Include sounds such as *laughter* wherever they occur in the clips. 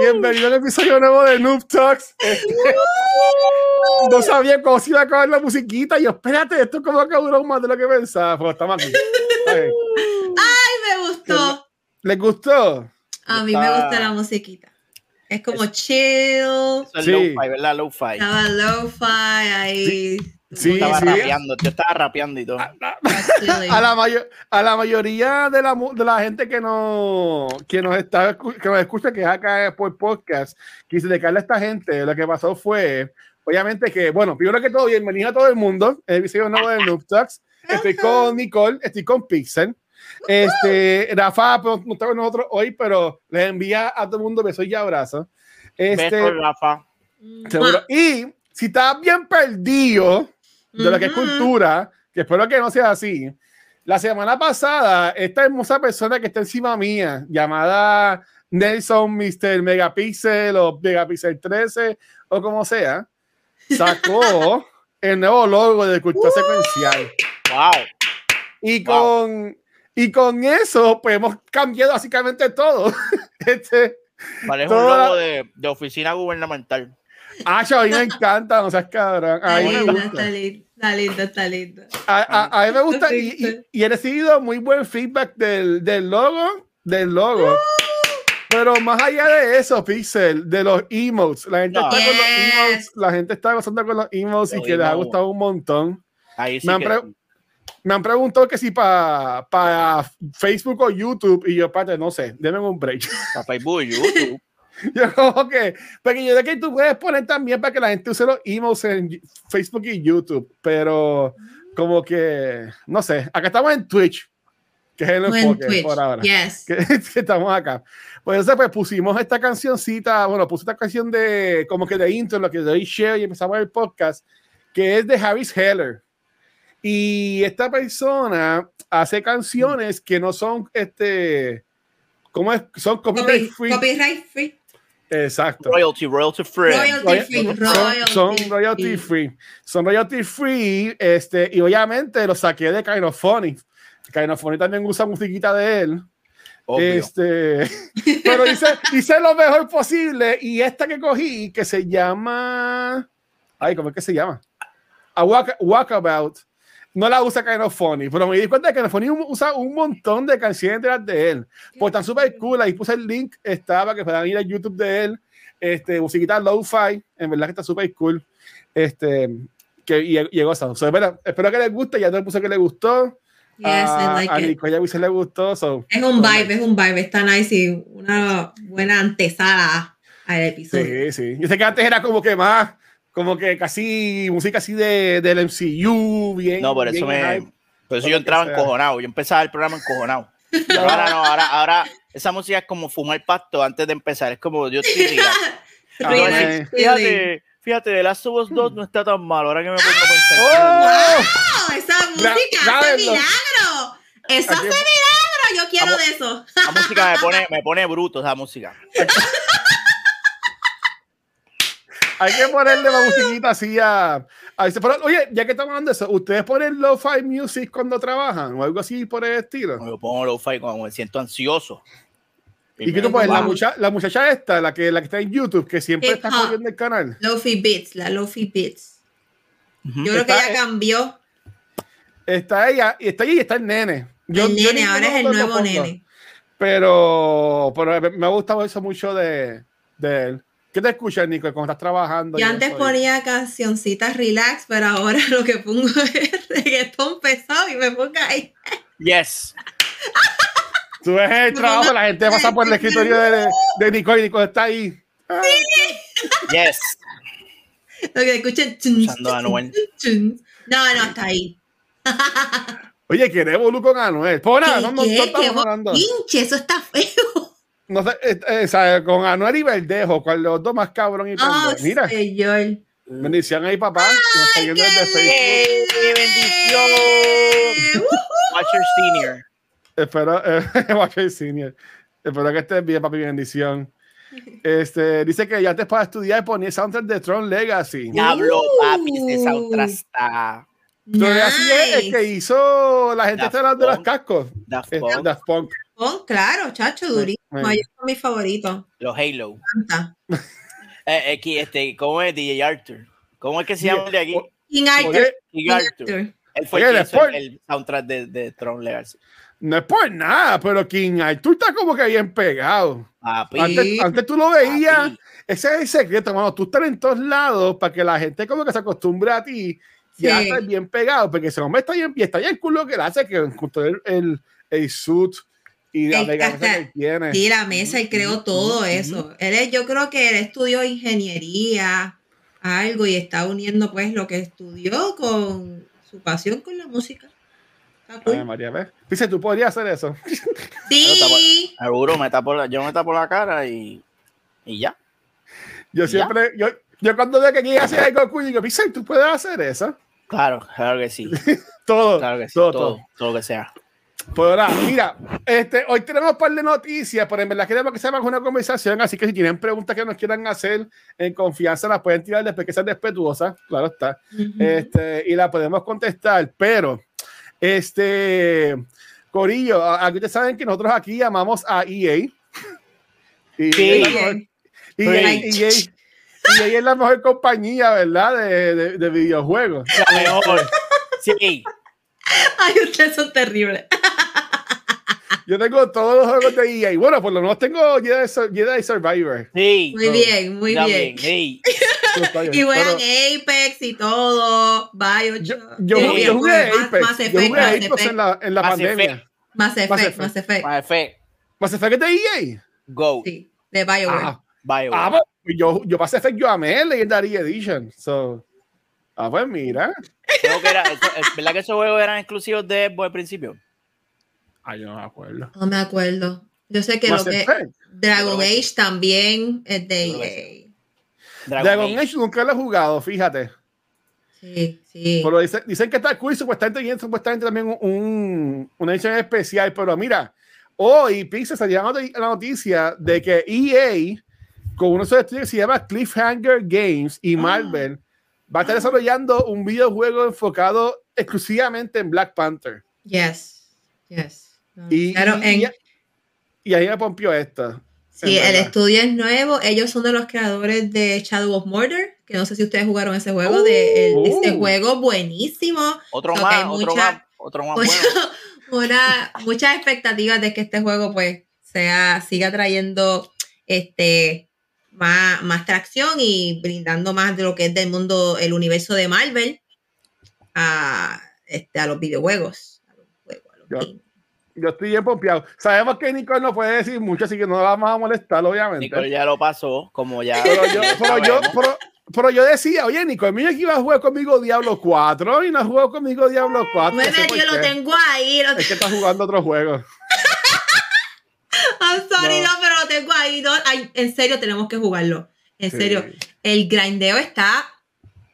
Bienvenido al episodio nuevo de Noob Talks. Este, *laughs* no sabía cómo se iba a acabar la musiquita. Y yo, espérate, esto como que duró más de lo que pensaba. Pero estamos aquí. Ay, me gustó. ¿Les gustó? A mí me gusta la musiquita. Es como chill. Eso es lo-fi, ¿verdad? Lo-fi. Estaba lo-fi ahí. Sí, estaba sí. rapeando, yo estaba rapeando y todo. *laughs* A, la, mayo a la mayoría de la, de la gente que, no, que nos está que nos escucha, que es acá por podcast, quise dedicarle a esta gente, lo que pasó fue, obviamente que, bueno, primero que todo, bienvenido a todo el mundo, el episodio nuevo de Noob Talks. Estoy con Nicole, estoy con Pixel. Este, Rafa pues, no está con nosotros hoy, pero les envía a todo el mundo besos y abrazos. Este, Besos, Rafa. seguro. Y si estás bien perdido de lo que es cultura, que espero que no sea así. La semana pasada, esta hermosa persona que está encima mía, llamada Nelson Mr. Megapixel o Megapixel 13 o como sea, sacó *laughs* el nuevo logo de Cultura Secuencial. Wow. Y con, y con eso, pues hemos cambiado básicamente todo. *laughs* este, Parece un Toda- logo de, de oficina gubernamental. Ah, a mí me encanta, no seas cabrón. A mí me lindo, gusta. está lindo, está lindo, está lindo. A, a- a mí me gusta y, y- y he recibido muy buen feedback del, del logo, del logo. Pero más allá de eso, Pixel, de los emotes, la gente No. está con los emotes, la gente está gozando con los emotes y que les ha gustado un montón. Ahí sí Me han, que- pre- me han preguntado que si para Facebook o YouTube y yo, pate, no sé, denme un break. para Facebook, YouTube. *laughs* Yo como que, porque yo sé que tú puedes poner también para que la gente use los emotes en Facebook y YouTube, pero como que, no sé, acá estamos en Twitch, que es el Buen enfoque por ahora, Yes. que, *laughs* que estamos acá. Pues entonces pues pusimos esta cancioncita, bueno, puse esta canción de, como que de intro, lo que doy share y empezamos el podcast, que es de Harris Heller. Y esta persona hace canciones que no son, este, ¿cómo es? Son copyright Copy- free. Copyright free. Exacto. Royalty, royalty free. Royalty Roy- free. son- Royalty son royalty free. Son royalty free. Este, y obviamente lo saqué de Kind of Funny. Kind of Funny también usa musiquita de él. Obvio. Este, *laughs* pero hice, hice lo mejor posible. Y esta que cogí, que se llama. Ay, ¿cómo es que se llama? A walk, Walkabout. No la usa Funny, pero me di cuenta que Kind of Funny usa un montón de canciones detrás de él. Pues están súper cool. Ahí puse el link, estaba que puedan ir al YouTube de él. Este, musiquita lo-fi, en verdad que está súper cool. Este, que y, y goza. So, espera, espero que les guste. Ya te puse que le gustó. Yes, a, I like a it. Nicole ya se le gustó. So, Es un vibe, es un vibe. Está nice y una buena antesala al episodio. Sí, sí. Yo sé que antes era como que más, como que casi música así de, del MCU, bien. No, por eso bien me. hype. Por eso yo entraba encojonado. Yo empezaba el programa encojonado. *laughs* Pero ahora no, ahora, ahora esa música es como fumar pasto antes de empezar. Es como yo estoy *laughs* Fíjate, fíjate, de Last of Us 2 no está tan mal. Ahora que me pongo a pensar. ¡Oh! ¡Oh, esa música hace grábenlo. milagro! ¡Eso milagro! Yo quiero de eso. La música me pone, *laughs* me pone bruto, esa música. Hay que ponerle la *laughs* musiquita así a. pero, oye, ya que estamos hablando de eso, ¿ustedes ponen lo-fi music cuando trabajan o algo así por el estilo? Yo pongo lo-fi cuando me siento ansioso. ¿Y qué tú pones? La, mucha, la muchacha esta, la que, la que está en YouTube, que siempre Hip está hop. jodiendo el canal. Lofi Beats, la Lofi Beats. Yo creo que ella cambió. Está ella, y está ella y está el nene. Yo- el nene, ahora es el nuevo nene. Pero, pero me- me ha gustado eso mucho de, de él. ¿Qué te escuchas, Nico, cuando estás trabajando? Yo antes ponía cancioncitas relax, pero ahora lo que pongo *laughs* es reggaetón pesado y me pongo ahí. Yes. *laughs* Tú ves el trabajo, la gente pasa por el escritorio de, de Nicole y Nicole está ahí. Ah, Yes. *laughs* Lo que escuchen. No, no, está ahí. Oye, ¿qué Evolu con Anuel? Pues nada, ¿Qué, no, no, no estamos ¿Qué hablando. Pinche, eso está feo. No sé, eh, eh, sabe, con Anuel y Verdejo, con los dos más cabrón y Oh. Mira, señor. bendición ahí, papá. que nos está viendo desde Facebook. ¡Eh, bendición! Watcher Senior. Espero, eh, *laughs* Watcher Senior. Espero que estés bien, papi, bendición. Este, dice que ya antes para estudiar ponía soundtrack de Tron Legacy. Diablo, papi, ese soundtrack está Tron Legacy es el que hizo la gente Daft está hablando de los Punk. cascos. Daft Es Punk, Daft Punk. Oh, claro, chacho, durísimo. Bueno. Ellos son mis favoritos. los Halo. *laughs* Eh, aquí, este, ¿Cómo es DJ Arthur? ¿Cómo es que se llama el de aquí? King Arthur. King Arthur. Él fue Oye, el hizo el, el soundtrack de, de Tron Legacy. No es por nada, pero King Arthur está como que bien pegado. Papi, Antes, antes tú lo veías, papi. ese es el secreto, cuando tú estás en todos lados para que la gente como que se acostumbre a ti ya Sí. estás bien pegado, porque ese hombre está bien, está bien cool lo que él hace, que el, el, el suit y la mega hasta- que él tiene. Sí, la mesa y creó todo eso. Él es, yo creo que él estudió ingeniería, algo, y está uniendo pues lo que estudió con su pasión con la música. Ay, María, ¿ves? Dice, tú podrías hacer eso. *laughs* Sí. Seguro, me tapo la, yo me tapo la cara y, y ya. Yo ¿Ya? siempre, yo, yo cuando veo que alguien hace algo digo, Pixel, tú puedes hacer eso. Claro, claro que sí. *laughs* Todo, Claro que sí. todo, Todo, todo. todo, lo que sea. Pues ahora, mira, este, hoy tenemos un par de noticias, pero en verdad queremos que se haga una conversación, así que si tienen preguntas que nos quieran hacer en confianza, las pueden tirar después que sean respetuosas, claro está, este, y la podemos contestar, pero, este, Corillo, a- aquí ustedes saben que nosotros aquí amamos a EA. Y Sí. Mejor- EA. EA, EA es la mejor compañía, ¿verdad? De, de, de videojuegos. La mejor. Sí. Ay, ustedes son terribles. Yo tengo todos los juegos de EA. Bueno, por lo menos tengo Jedi, Jedi Survivor. Sí. Muy bien, muy bien. *laughs* bien, Y juegan pero Apex y todo. Yo, Bioshock. yo, Sí. yo jugué Mass- Apex. Mass yo Effect, jugué Mass Apex Effect. en la, en la Mass pandemia. Effect. Mass Effect, Mass Effect. Mass Effect. Más Effect es de EA. Go. Sí, de BioWare. Ah, Bio. ah, pues, yo, yo Mass Effect yo amé Legendary Edition. So, ah, pues mira. Creo que era, eso- ¿Verdad que esos juegos eran exclusivos de Xbox al principio? Ay, yo no me acuerdo. No me acuerdo. Yo sé que Mass lo que Effect. Dragon Age también es de EA. Dragon, Dragon Age. Age nunca lo he jugado, fíjate. Sí, sí. Pero dicen, dicen que está cool, supuestamente tiene supuestamente también un, una edición especial. Pero mira, hoy Pixel salió la noti- la noticia de que EA, con uno de sus estudios que se llama Cliffhanger Games y Marvel, va a estar desarrollando un videojuego enfocado exclusivamente en Black Panther. Yes, yes. Y, Claro, y, en- y ahí me pompió esto. sí, el estudio es nuevo. Ellos son de los creadores de Shadow of Murder, que no sé si ustedes jugaron ese juego, de el- Uh. ese juego buenísimo. Otro más, otro mucha- más, otro más bueno. *laughs* una, muchas expectativas de que este juego pues sea, siga trayendo este más, más tracción y brindando más de lo que es del mundo, el universo de Marvel a, este, a los videojuegos. A los juegos, a los Ya. games. Yo estoy bien pompeado. Sabemos que Nicole no puede decir mucho, así que no la vamos a molestar, obviamente. Nicole ya lo pasó, como ya. Pero yo, *laughs* pero yo, sabemos. pero, pero yo decía, oye, Nico, mira que iba a jugar conmigo Diablo 4 y no jugó conmigo Diablo 4. Bueno, no sé yo lo tengo ahí. Lo Es que está jugando otro juego. *laughs* I'm sorry, No. no. pero lo tengo ahí. no. Ay, en serio, tenemos que jugarlo. En Sí. serio, el grindeo está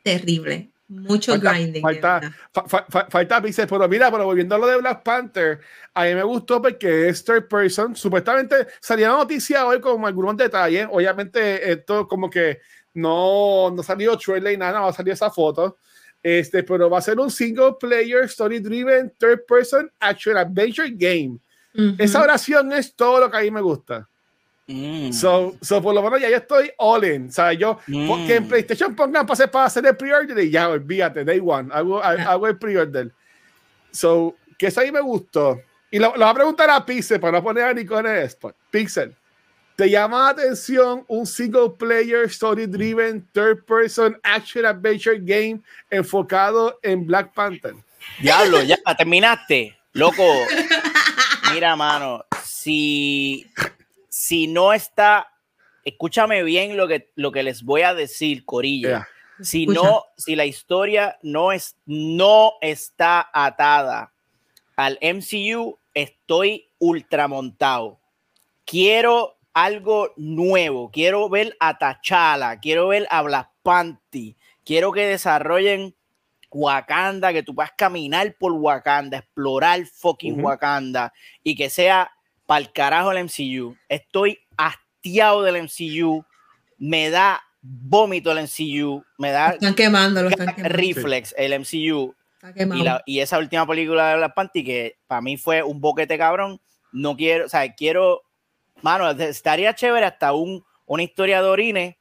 terrible. Mucho Falta- grinding. falta-. Fa- fa- fa- falta pero mira, pero volviendo a lo de Black Panther, a mí me gustó porque es third person. Supuestamente salía la noticia hoy con algunos detalles. Obviamente, esto como que no, no salió trailer y nada, va a salir esa foto. Este, pero va a ser un single player, story driven, third person action adventure game. Ujú. Esa oración es todo lo que a mí me gusta. Mm. So, so por lo menos ya yo estoy all in. O sea, yo, Mm. que en PlayStation pongan hacer, para hacer el pre-order y ya, olvídate, day one, hago, hago el pre-order. So, que eso ahí me gustó. Y lo, lo voy a preguntar a Pixel para no poner a Nico en el spot. Pixel, ¿te llama la atención un single player, story driven, third person, action adventure game enfocado en Black Panther? Diablo, ya terminaste. Loco. Mira, mano, si, si no está, escúchame bien lo que, lo que les voy a decir, Corillo. Yeah. Si Escucha. no, si la historia no es, no está atada al MCU, estoy ultramontado. Quiero algo nuevo. Quiero ver a T'Challa, quiero ver a Black Panther, quiero que desarrollen Wakanda, que tú puedas caminar por Wakanda, explorar fucking. Wakanda y que sea para el carajo el MCU. Estoy hastiado del MCU, me da vómito el MCU, me Lo da están quemando, lo están quemando. reflex el MCU y, la- y esa última película de Black Panther que para mí fue un boquete cabrón, no quiero, o sea, quiero, mano, estaría chévere hasta un, una historia de orines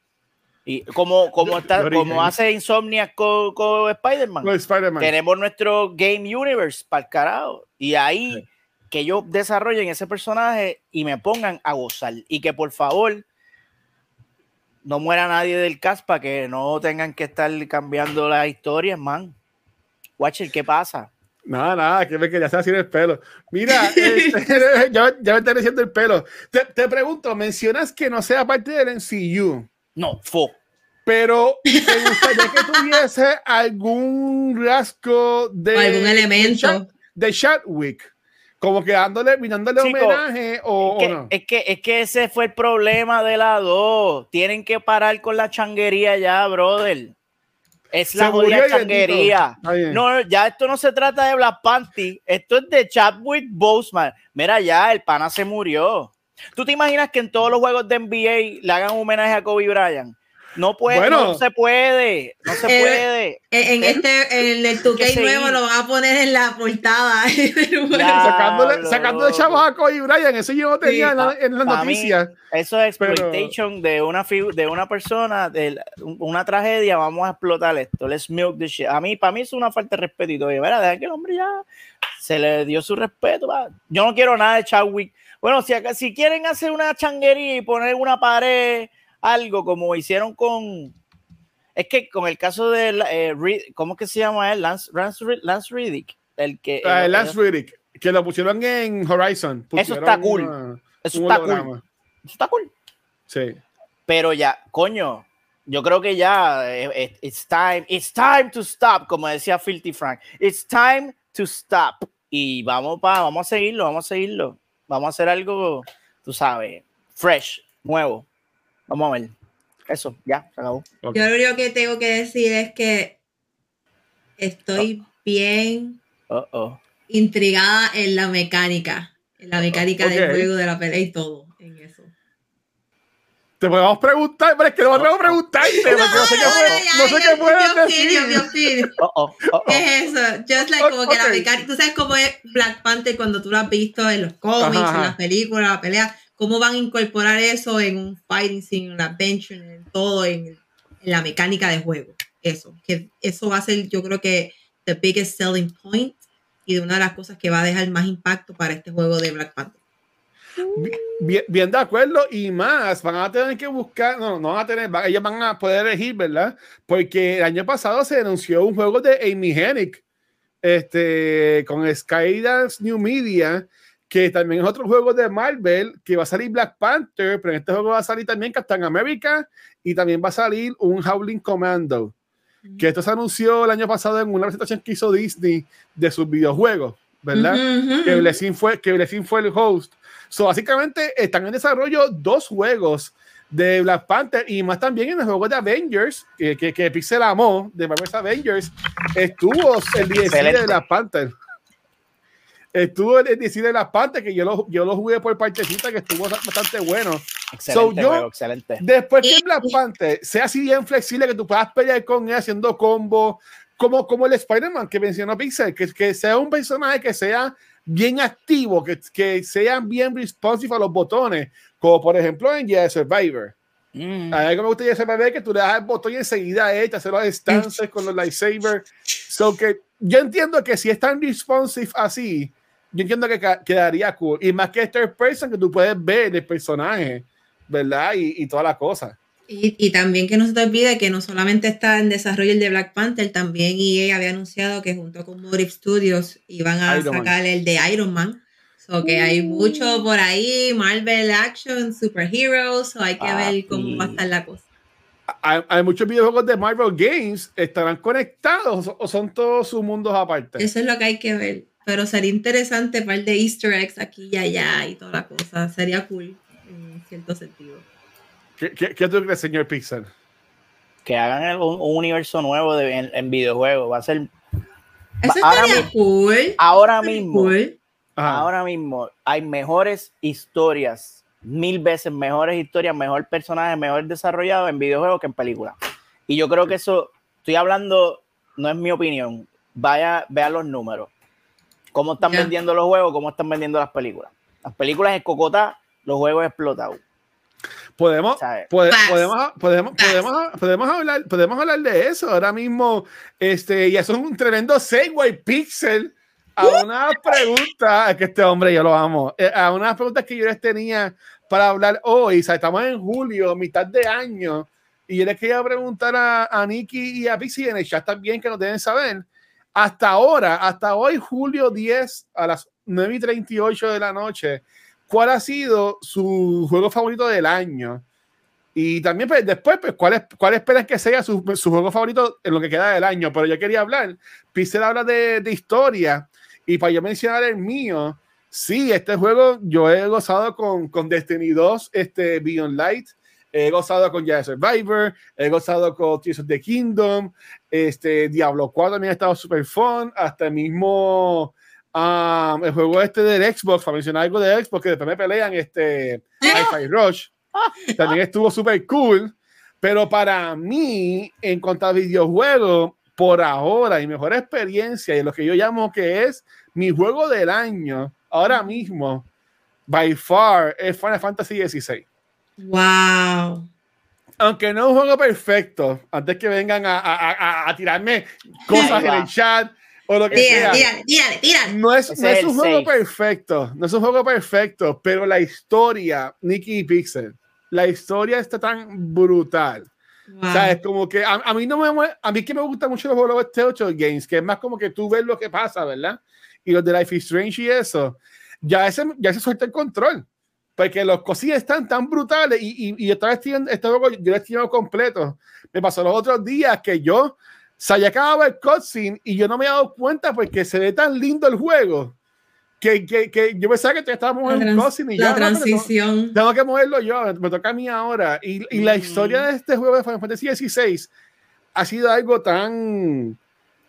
y como, como, está, como hace Insomnia con, con Spider-Man. Con Spider-Man. Tenemos nuestro Game Universe para el carajo. Y ahí Sí. Que ellos desarrollen ese personaje y me pongan a gozar. Y que por favor no muera nadie del cast para que no tengan que estar cambiando las historias, man. Watcher, ¿qué pasa? Nada, nada, que me quería hacer el pelo. Mira, *laughs* este, *laughs* ya, ya me está diciendo el pelo. Te, te pregunto, mencionas que no sea parte del MCU, No, fo. pero ¿te gustaría que tuviese algún rasgo de O *laughs* algún elemento. de Chadwick? Como que dándole, dándole Chico, homenaje o, Es o que, no. es, que, es que ese fue el problema de la 2. Tienen que parar con la changuería ya, brother. Es la jodida changuería. No, ya esto no se trata de Black Panther, esto es de Chadwick Boseman. Mira, ya el pana se murió. ¿Tú te imaginas que en todos los juegos de NBA le hagan un homenaje a Kobe Bryant? No puede, Bueno. no se puede, no se Eh, puede. En, en este, en el 2K Que seguir. nuevo lo van a poner en la portada. *laughs* Ya. Sacándole, sacándole loco. chavos a Kobe Bryant, eso yo no tenía en, la- en las noticias. Eso es Pero- exploitation de una de una persona, de una tragedia. Vamos a explotar esto. Let's milk the shit. A mí, para mí es una falta de respeto. Y todo. Mira, deja que el hombre ya se le dio su respeto. Yo no quiero nada de Chadwick. Bueno, si, acá- si quieren hacer una changuería y poner una pared, algo como hicieron con. Es que con el caso de. eh, Reed- ¿Cómo que se llama él? Lance, Lance, Lance Riddick. El que. Ah, el- Lance Riddick, que lo pusieron en Horizon. Eso está cool. una- eso está cool. Eso está cool. Sí. Pero ya, coño, yo creo que ya eh, eh, it's time, it's time to stop, como decía Filthy Frank. It's time to stop. Y vamos pa, vamos a seguirlo, vamos a seguirlo. Vamos a hacer algo, tú sabes, fresh, nuevo. Vamos a ver. Eso, ya, se acabó. Ok. Yo lo único que tengo que decir es que estoy bien Uh -oh. intrigada en la mecánica, en la mecánica del Ok. juego, de la pelea y todo, en eso. Te podemos preguntar, pero es que no podemos preguntarte, *laughs* porque no sé qué, puede- no sé qué puedes decir. *laughs* -oh. -oh. ¿Qué es eso? Just like como que la mecánica, tú sabes cómo es Black Panther cuando tú lo has visto en los cómics, Ajá, en las películas, la pelea, cómo van a incorporar eso en un fighting scene, en un adventure, en todo, en, en la mecánica de juego. Eso, que eso va a ser, yo creo que the biggest selling point y de una de las cosas que va a dejar más impacto para este juego de Black Panther. Bien, bien de acuerdo y más, van a tener que buscar, no, no van a tener, van- ellos van a poder elegir, ¿verdad? Porque el año pasado se anunció un juego de Amy Hennig, este, con Skydance New Media, que también es otro juego de Marvel, que va a salir Black Panther, pero en este juego va a salir también Captain America y también va a salir un Howling Commando, que esto se anunció el año pasado en una presentación que hizo Disney de sus videojuegos, ¿verdad? Que Blessing fue, que Blessing fue el host. So, básicamente están en desarrollo dos juegos de Black Panther y más también en el juego de Avengers, que, que, que Pixel amó, de Marvel's Avengers, estuvo el DLC de. Black Panther. Estuvo el DLC de Black Panther, que yo lo, yo lo jugué por partecita, que estuvo bastante bueno. Excelente, yo- juego, excelente. Después que Black Panther sea así bien flexible, que tú puedas pelear con él haciendo combo, como, como el Spider-Man que mencionó Pixel, que, que sea un personaje que sea bien activo, que, que sea bien responsive a los botones, como por ejemplo en Jedi Survivor. Mm. A mí que me gusta Jedi Survivor que tú le das el botón y enseguida él te hace los stances con los lightsabers. So que yo entiendo que si es tan responsive así, yo entiendo que quedaría cool. Y más que third person, que tú puedes ver el personaje, ¿verdad? Y, y toda la cosa. Y, y también que no se te olvide que no solamente está en desarrollo el de Black Panther, también EA había anunciado que junto con Motive Studios iban a Iron Man. sacar el de Iron Man. So que hay mucho por ahí, Marvel Action, Superheroes, so hay que ver cómo va a estar la cosa. Hay, hay muchos videojuegos de Marvel Games, ¿estarán conectados o son todos sus mundos aparte? Eso es lo que hay que ver. Pero sería interesante par de Easter eggs aquí y allá y toda la cosa. Sería cool en cierto sentido. ¿Qué, qué, qué tú crees, señor Pixar? Que hagan el- un, un universo nuevo de, en, en videojuegos. Va a ser. Eso ahora estaría mismo- cool. Ahora Estaría mismo, cool. Ajá. ahora mismo hay mejores historias, mil veces mejores historias, mejor personaje, mejor desarrollado en videojuegos que en películas. Y yo creo que eso, estoy hablando, no es mi opinión. Vaya, vean los números. Cómo están vendiendo los juegos, cómo están vendiendo las películas. Las películas es cocotá, los juegos explotados. Podemos, podemos, podemos, podemos, podemos, hablar, podemos hablar de eso ahora mismo. Este, y eso es un tremendo segue pixel a una pregunta, es que este hombre yo lo amo, eh, a unas preguntas que yo les tenía para hablar hoy. O sea, estamos en julio, mitad de año, y yo les quería preguntar a, a Nicky y a Pixie en el chat también que nos deben saber. Hasta ahora, hasta hoy, julio 10 a las 9 y 38 de la noche, ¿cuál ha sido su juego favorito del año? Y también pues, después, pues, ¿cuál, es, cuál esperan que sea su, su juego favorito en lo que queda del año? Pero yo quería hablar, Pixel habla de, de historia, y para yo mencionar el mío, sí, este juego yo he gozado con, con Destiny 2, este Beyond Light, he gozado con Jedi Survivor, he gozado con Tears of the Kingdom, este Diablo 4 también ha estado super fun, hasta el mismo um, el juego este del Xbox, para mencionar algo de Xbox, que después me pelean, este Hi-Fi Rush, también estuvo super cool, pero para mí, en cuanto a videojuegos, por ahora, mi mejor experiencia y lo que yo llamo que es mi juego del año, ahora mismo, by far, es Final Fantasy XVI Wow. aunque no es un juego perfecto, antes que vengan a, a- a- a tirarme cosas en el chat o lo que sea, Tírale, tírale, tírale, tírale. no es, no es un juego safe. perfecto, no es un juego perfecto, pero la historia, Nicky y Pixel, la historia está tan brutal. Wow. O sea, es como que a, a mí no me a mí que me gustan mucho los juegos de Telltale Games, que es más como que tú ves lo que pasa, ¿verdad? Y los de Life is Strange y eso, ya ese ya se suelta el control. Porque los cosillas están tan brutales y, y, y esta vez tienen- este juego yo lo he tirado completo. Me pasó los otros días que yo se había acabado el cutscene y yo no me he dado cuenta porque se ve tan lindo el juego que, que, que yo pensaba que ya estábamos la, en el cutscene y la ya, no, pero no. transición. Tengo que moverlo yo, me toca a mí ahora. Y, y la Mm. historia de este juego de Final Fantasy XVI ha sido algo tan.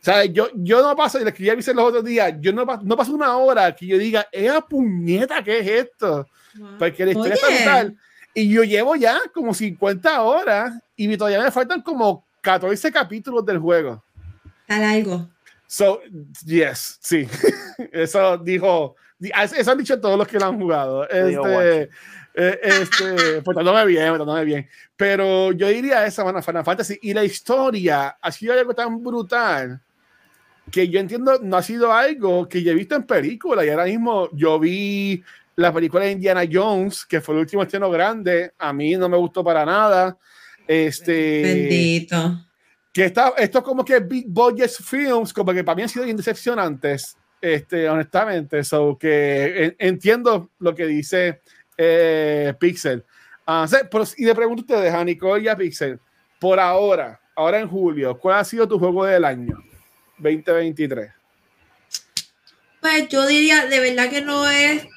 O sea, yo, yo no paso, y le escribí a Vicente los otros días, yo no, no paso una hora que yo diga, ¡esa puñeta qué es esto! Wow. Porque la historia Oye. está brutal. Y yo llevo ya como 50 horas y todavía me faltan como 14 capítulos del juego. Está largo. So, yes, sí. *laughs* Eso dijo, di- eso han dicho todos los que lo han jugado. Este, *laughs* eh, este, portándome bien, portándome bien. Pero yo diría esa, bueno, Final Fantasy. Y la historia ha sido algo tan brutal que yo entiendo, no ha sido algo que yo he visto en película. Y ahora mismo yo vi la película de Indiana Jones, que fue el último estreno grande. A mí no me gustó para nada. Este, Bendito. que está, esto como que Big Budget Films, como que para mí han sido bien decepcionantes, este, honestamente. So que en- entiendo lo que dice eh, Pixel. Ah, sí, pero- y le pregunto a ustedes, a Nicole y a Pixel, por ahora, ahora en julio, ¿cuál ha sido tu juego del año 2023? Pues yo diría, de verdad que no he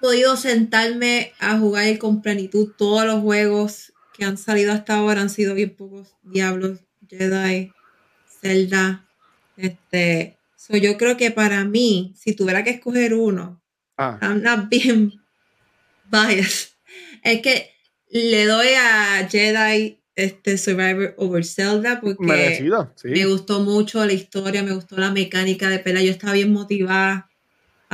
podido sentarme a jugar con plenitud todos los juegos que han salido hasta ahora. Han sido bien pocos Diablos, Jedi, Zelda. Este, so yo creo que para mí, si tuviera que escoger uno, Ah, I'm not being biased. Es que le doy a Jedi este Survivor over Zelda porque merecido, sí. me gustó mucho la historia, me gustó la mecánica de pelea. Yo estaba bien motivada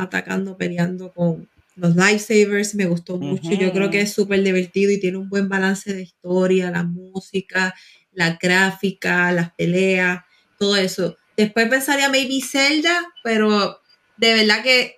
atacando, peleando con los lifesavers. Me gustó mucho. Yo Ujú. creo que es súper divertido y tiene un buen balance de historia, la música, la gráfica, las peleas, todo eso. Después pensaría maybe Zelda, pero de verdad que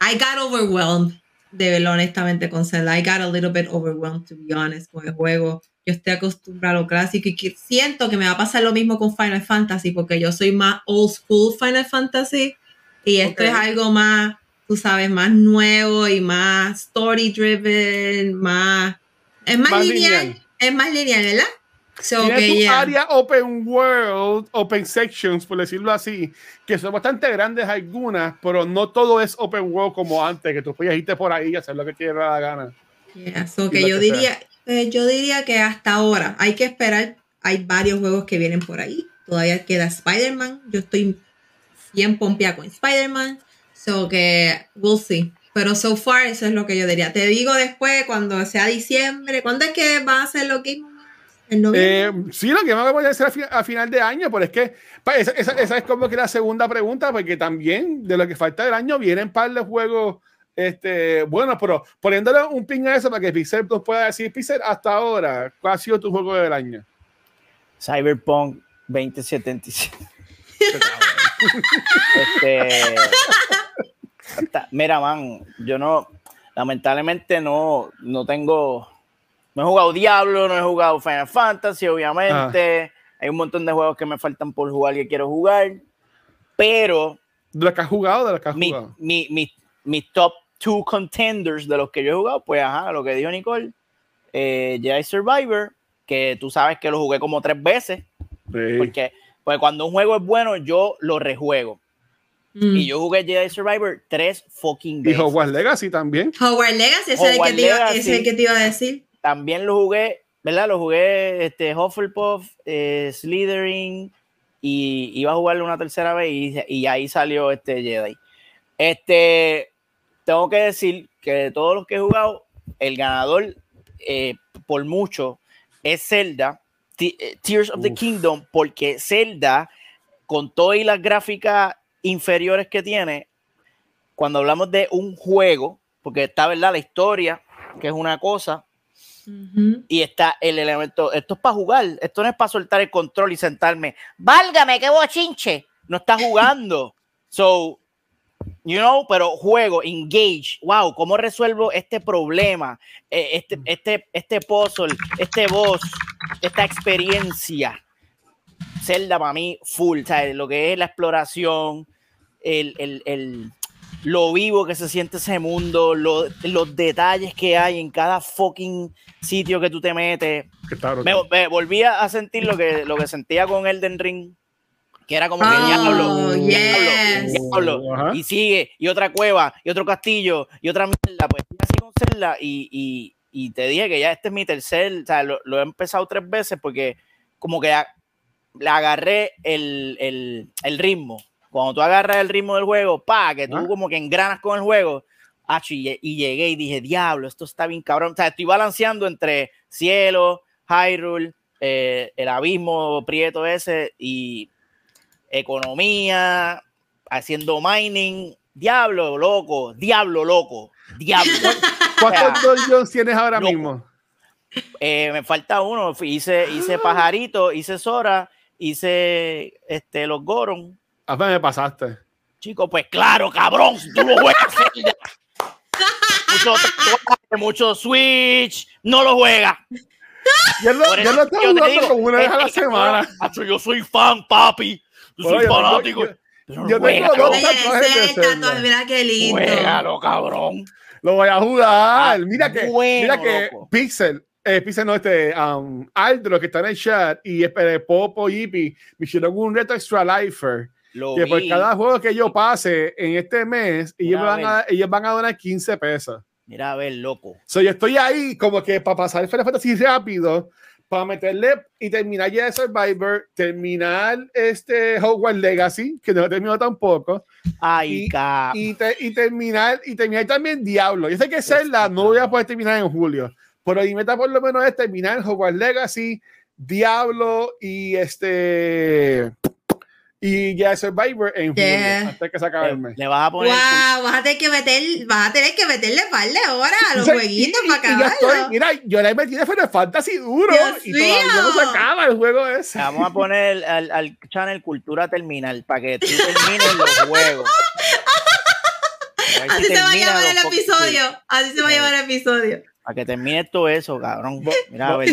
I got overwhelmed. De verdad, honestamente, con Zelda. I got a little bit overwhelmed, to be honest, con el juego. Yo estoy acostumbrado a lo clásico y que siento que me va a pasar lo mismo con Final Fantasy, porque yo soy más old school Final Fantasy y esto Ok. es algo más, tú sabes, más nuevo y más story driven, más. Es más, Más lineal, lineal. Es más lineal, ¿verdad? So, Tiene que tu yeah. área open world, open sections, por decirlo así, que son bastante grandes algunas, pero no todo es open world como antes, que tú podías irte por ahí y hacer lo que te diera la gana. Yeah, so que yo diría, eh, yo diría que hasta ahora hay que esperar. Hay varios juegos que vienen por ahí. Todavía queda Spider-Man. Yo estoy bien pompeada con Spider-Man. So que we'll see. Pero so far eso es lo que yo diría. Te digo después cuando sea diciembre. ¿Cuándo es que va a ser lo que ¿En eh, sí, lo que más voy a hacer a, final de año, pero es que esa, esa, esa, es como que la segunda pregunta, porque también de lo que falta del año vienen par de juegos este, bueno, pero poniéndole un ping a eso para que Pixel nos pueda decir, Pixel, hasta ahora, ¿cuál ha sido tu juego del año? Cyberpunk 2077. *laughs* este, mira, man, yo no, lamentablemente no, no tengo, no he jugado Diablo, no he jugado Final Fantasy, obviamente. Ah. Hay un montón de juegos que me faltan por jugar y quiero jugar, pero... ¿De los que has jugado? De los que has mi, jugado? Mi, mi, mi top two contenders de los que yo he jugado, pues ajá, lo que dijo Nicole, eh, Jedi Survivor, que tú sabes que lo jugué como tres veces, porque pues cuando un juego es bueno, yo lo rejuego. Mm. Y yo jugué Jedi Survivor tres fucking veces. Y Hogwarts Legacy también. Hogwarts Legacy, ese, es, el que te iba, ese es el que te iba a decir. También lo jugué, ¿verdad? Lo jugué este, Hufflepuff, eh, Slytherin, y iba a jugarlo una tercera vez y, y ahí salió este Jedi. Este, tengo que decir que de todos los que he jugado, el ganador eh, por mucho es Zelda, Tears of the Kingdom, porque Zelda, con todas las gráficas inferiores que tiene, cuando hablamos de un juego, porque está, ¿verdad? La historia, que es una cosa, y está el elemento, esto es para jugar, esto no es para soltar el control y sentarme, válgame, qué bochinche, no está jugando. *laughs* So, you know, pero juego, engage, wow, ¿cómo resuelvo este problema, eh, este, este, este puzzle, este boss, esta experiencia? Zelda para mí, full, ¿sabes? Lo que es la exploración, el, el, el, lo vivo que se siente ese mundo, lo, los detalles que hay en cada fucking sitio que tú te metes. Me, me, volví a sentir lo que, lo que sentía con Elden Ring que era como que oh, diablo, diablo, diablo, y sigue, y otra cueva, y otro castillo, y otra mierda, pues así con Zelda, y, y, y, te dije que ya este es mi tercer, o sea, lo, lo he empezado tres veces porque como que le agarré el, el, el, ritmo. Cuando tú agarras el ritmo del juego, pa, que tú ah. como que engranas con el juego, y, y, llegué y dije, diablo, esto está bien cabrón. O sea, estoy balanceando entre cielo, Hyrule, eh, el abismo prieto ese, y economía, haciendo mining. Diablo, loco, diablo, loco, diablo. *laughs* ¿Cuántos o tienes ahora mismo? Eh, me falta uno. Hice, hice Pajarito, hice Sora, hice este, los Goron. ¿A me pasaste? Chico, pues claro, cabrón, tú lo juegas. *laughs* mucho, mucho Switch, no lo juega. Ya lo, está jugando como una vez a la semana. Yo soy fan, papi. Yo soy fanático. Yo, tengo dos tatuajes de Mira qué lindo. Juégalo, cabrón. Lo voy a jugar. Ah, mira que, mira que Pixel, eh, Pixel no, este, um, Aldro que está en el chat y este, Popo y Ipi me hicieron un reto extra lifer. que por cada juego que yo pase en este mes, ellos, van a, ellos van a donar 15 pesos. Mira, a ver, loco. So, yo estoy ahí como que para pasar el Final Fantasy rápido, para meterle y terminar ya Survivor, terminar este Hogwarts Legacy, que no he terminado tampoco. Ay, y, y, y, terminar, y terminar también Diablo. Yo sé que Zelda no voy a poder terminar en julio, pero mi meta por lo menos es terminar Hogwarts Legacy, Diablo y este y ya Survivor en julio, hasta que se acabe el mes. Le vas a poner. Wow, vas a tener que meter, vas a tener que meterle par de horas a los *laughs* jueguitos para acabarlo. mira, yo le metí de Final Fantasy duro y todavía no se acaba el juego ese. Vamos a poner al, al channel Cultura Terminal para que tú termines los *laughs* juegos. Así se va a llamar el episodio. Así se va a llamar el episodio. Para que termine todo eso, cabrón. Mira, a ver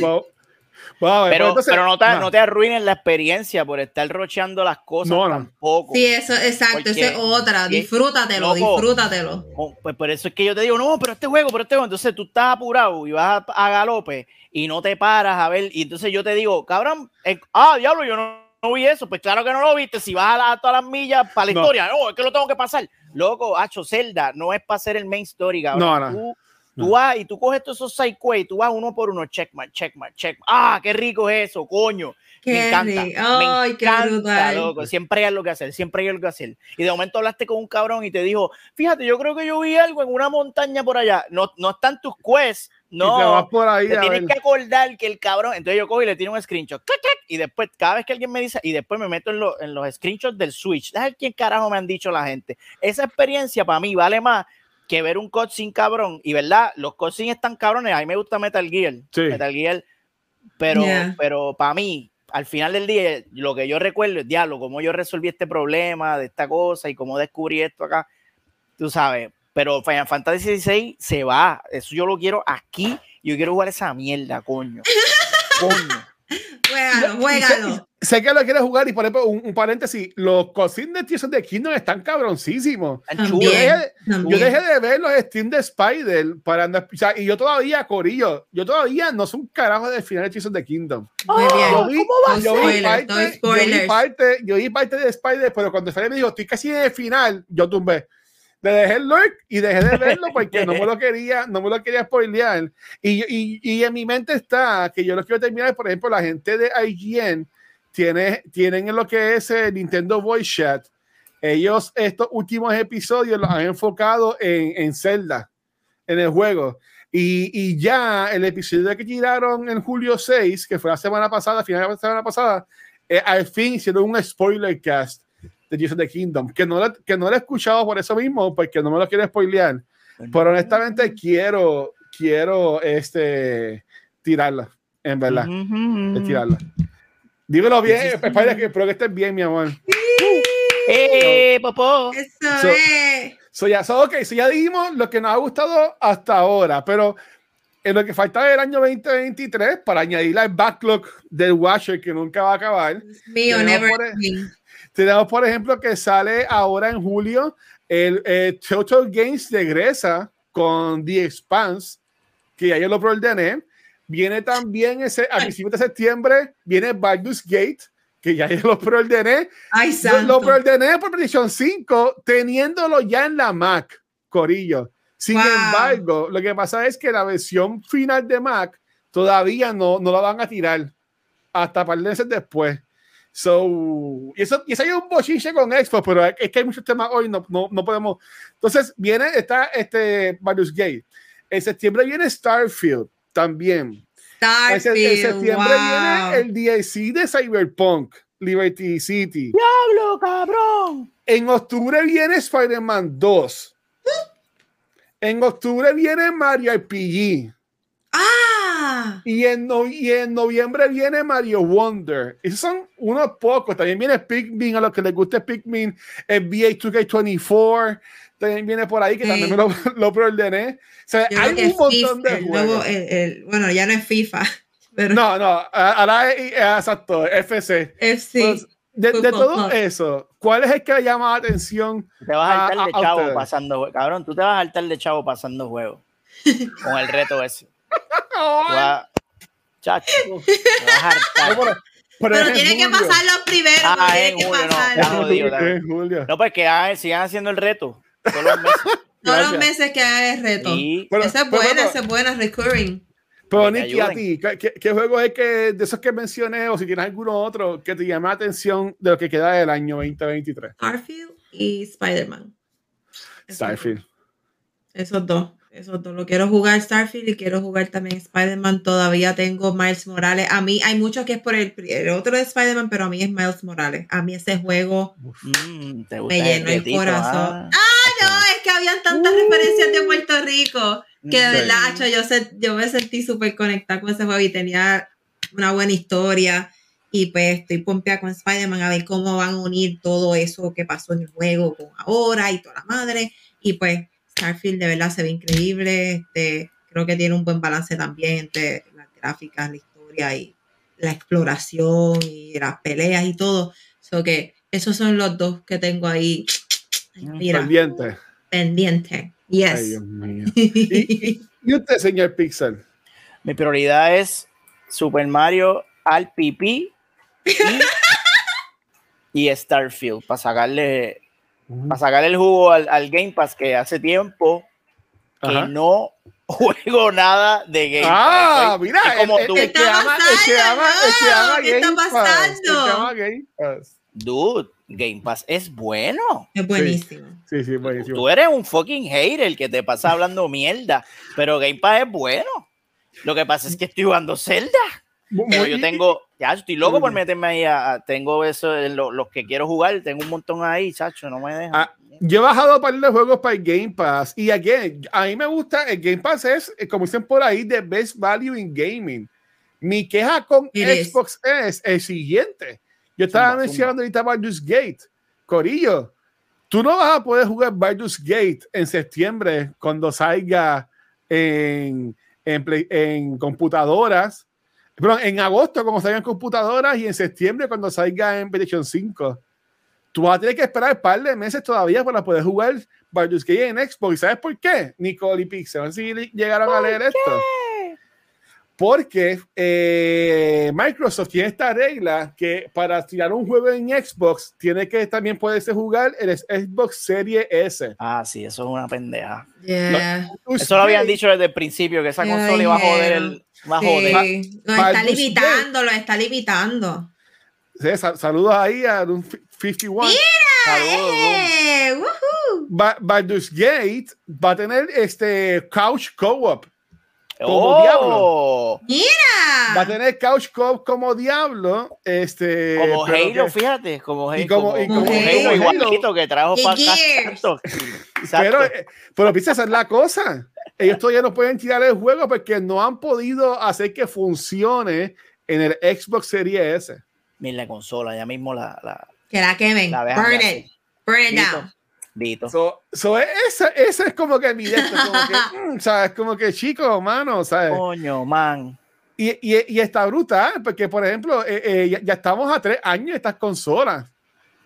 pero, pero no, te, no te arruinen la experiencia por estar rocheando las cosas no, tampoco. Sí, eso, exacto, esa es otra. Disfrútatelo, disfrútatelo. Pues por eso es que yo te digo, no, pero este juego, pero este juego. Entonces tú estás apurado y vas a, galope y no te paras a ver. Y entonces yo te digo, cabrón, eh, ah, diablo, yo no, vi eso. Pues claro que no lo viste. Si vas a, todas las millas para la historia, no, es que lo tengo que pasar. Loco, hacho, Zelda no es para ser el main story, cabrón. No, no Tú vas y tú coges todos esos sidequests, tú vas uno por uno, checkmark, checkmark, checkmark. Ah, qué rico es eso, coño. Qué me encanta. rico. me Ay, qué encanta, brutal. loco. Siempre hay algo que hacer, siempre hay algo que hacer. Y de momento hablaste con un cabrón y te dijo, fíjate, yo creo que yo vi algo en una montaña por allá. No, no están tus quests, Y te vas no. por ahí Te tienes ver. que acordar que el cabrón, entonces yo cojo y le tiro un screenshot, clac, clac, y después, cada vez que alguien me dice, y después me meto en, lo- en los screenshots del Switch, ver quién carajo me han dicho la gente. Esa experiencia para mí vale más que ver un cutscene cabrón, y verdad, los cutscenes están cabrones, a mí me gusta Metal Gear, Sí. Metal Gear, pero, Yeah. pero para mí, al final del día, lo que yo recuerdo es, diablo, cómo yo resolví este problema de esta cosa y cómo descubrí esto acá, tú sabes, pero Final Fantasy XVI se va, eso yo lo quiero aquí, yo quiero jugar esa mierda, coño. *laughs* Coño. *laughs* Juégalo, sé- juégalo. y Sé que lo quieres jugar y por ejemplo, un, un paréntesis, los cosines de Tears of the Kingdom están cabroncísimos. También. Yo dejé, yo dejé de ver los Steam de Spider para andar, o sea, y yo todavía, Corillo, yo todavía no soy un carajo del final de Tears of the Kingdom. Muy Yo bien. vi, No yo vi parte, yo vi parte, yo vi parte de Spider, pero cuando Spider me dijo, estoy casi en el final, yo tumbé. Le dejé el lurk y dejé de verlo porque no me lo *laughs* quería, no me lo quería spoilear. Y, y, y en mi mente está que yo lo quiero terminar, por ejemplo, la gente de IGN tiene, tienen en lo que es el Nintendo Voice Chat. Ellos estos últimos episodios los han enfocado en, en Zelda, en el juego. Y, y ya el episodio que tiraron en julio 6, que fue la semana pasada, final de la semana pasada, eh, al fin hicieron un spoiler cast de of the Kingdom, que no, lo, que no lo he escuchado por eso mismo, porque no me lo quiero spoilear. Pero honestamente quiero, quiero este, tirarla, en verdad, es tirarla. Dímelo bien, Spider, que espero que estés bien, mi amor. ¡Eh, popó! Eso So- es. So ya, so, ok, so ya dimos lo que nos ha gustado hasta ahora, pero en lo que falta del año 2023 para añadir al backlog del Watcher que nunca va a acabar, mío, never por-. Tenemos por ejemplo que sale ahora en julio el eh, Total Games regresa con The Expanse, que ya yo lo preordené. Viene también ese, a principios de septiembre, viene Baldur's Gate, que ya *laughs* yo lo preordené. Ay, Lo, santo. lo preordené por PlayStation 5, teniéndolo ya en la Mac, Corillo. Sin Wow. embargo, lo que pasa es que la versión final de Mac todavía no, no la van a tirar hasta par de meses después. So, y eso, y eso hay un bochinche con Xbox, pero es que hay muchos temas hoy, no, no, no podemos. Entonces, viene, está este Baldur's Gate. En septiembre viene Starfield también. En, se- en Starfield, septiembre wow. viene el DLC de Cyberpunk, Liberty City. ¡Diablo, cabrón! En octubre viene Spider-Man 2. En octubre viene Mario RPG. Ah, Y en, no- y en noviembre viene Mario Wonder. Esos son unos pocos. También viene Pikmin, a los que les guste Pikmin. NBA 2K24. También viene por ahí, que Sí. también me lo, lo preordené. O sea, yo hay un montón FIFA, de el juegos. nuevo- el- el- bueno, ya no es FIFA, *laughs* pero No, no, ahora es, es- exacto, FC. FC. Pues, de, de todo eso, ¿cuál es el que le llama la atención? Te vas a A- saltar de a- a chavo ustedes. pasando juegos. Cabrón, tú te vas a saltar de chavo pasando juegos. Con el reto ese. Chacho, pero- tiene que julio. pasar los primeros. Ah, en julio, no, pasarlo. en julio. No, pues que hagan- sigan haciendo el reto. Todos los meses. *laughs* Todos los meses que haga el reto. Y Pero- esa es buena, pero- esa es buena, recurring. Pero te Nicky, a ti, ¿qué, qué, qué juego es que de esos que mencioné o si tienes alguno otro que te llame la atención de lo que queda del año 2023? Starfield y Spider-Man. Starfield. Esos dos. Esos dos. Lo quiero jugar Starfield y quiero jugar también Spider-Man. Todavía tengo Miles Morales. A mí hay muchos que es por el, el otro de Spider-Man, pero a mí es Miles Morales. A mí ese juego. mm, Me llenó el retito, corazón. ah. No, es que habían tantas referencias de Puerto Rico que de verdad, yo, se- yo me sentí súper conectada con ese juego y tenía una buena historia. Y pues estoy pompeada con Spider-Man a ver cómo van a unir todo eso que pasó en el juego con ahora y toda la madre. Y pues Starfield de verdad se ve increíble. Este, creo que tiene un buen balance también entre las gráficas, la historia y la exploración y las peleas y todo. So que esos son los dos que tengo ahí. *tsk* Mira, Pendiente. pendiente. Ay, Yes. Dios mío. *laughs* Y, y usted, señor Pixel. Mi prioridad es Super Mario al pipí y, *laughs* y Starfield para sacarle, para sacarle el jugo al, al Game Pass que hace tiempo que Ajá. no *laughs* juego nada de Game Ah, Pass. Soy- mira, como el, tú. el- el ¿Qué que está ama, el que ama, el que ama? ¿Qué está Game pasando? el que ama Game Pass. Dude, Game Pass es bueno. Es buenísimo. Sí, sí, buenísimo. Tú eres un fucking hater que te pasa hablando mierda, pero Game Pass es bueno. Lo que pasa es que estoy jugando Zelda. Pero yo tengo, ya estoy loco por meterme ahí. A, a- tengo eso, en lo- los que quiero jugar, tengo un montón ahí, chacho, no me dejan. Ah, Yo he bajado un par de juegos para el Game Pass y again, a mí me gusta, el Game Pass es, eh, como dicen por ahí, the best value in gaming. Mi queja con. Xbox es el siguiente. Yo estaba Zumba, mencionando ahorita Baldur's Gate. Corillo, tú no vas a poder jugar Baldur's Gate en septiembre cuando salga en, en, play- en computadoras. Perdón, en agosto cuando salga en computadoras y en septiembre cuando salga en PlayStation 5 tú vas a tener que esperar un par de meses todavía para poder jugar Baldur's Gate en Xbox. ¿Y ¿Sabes por qué? Nicole y Pixel. Si llegaron a leer esto. Porque eh, Microsoft tiene esta regla que para tirar un juego en Xbox tiene que también poderse jugar el Xbox Series S. Ah, sí, eso es una pendeja. Yeah. Eso lo habían dicho desde el principio, que esa consola iba a joder el. Va a joder. Sí, lo está limitando, lo está limitando. Sí, sal- saludos ahí a un 51. Saludos, Boom. ¡Eh! ¡Woohoo! Ba- Baldur's Gate va a tener este Couch Co-op. Como Oh, ¡Mira! Va a tener Couch Co-op como Diablo. Este, como Halo, que- fíjate, como Y como- como, y como como Halo. Halo igualito que trajo para. Pero, eh, pero pizza, esa es la cosa. Ellos todavía no pueden tirar el juego porque no han podido hacer que funcione en el Xbox Series S. Mira la consola, ya mismo la, la, Que la quemen. la Burn it. Burn it Dito. down. Dito. So, so, esa, esa es como que mi como que, *laughs* mm, ¿sabes? Como que chico, mano, ¿sabes? Coño, man. Y, y, y está brutal, porque por ejemplo, eh, eh, ya, ya estamos a tres años de estas consolas.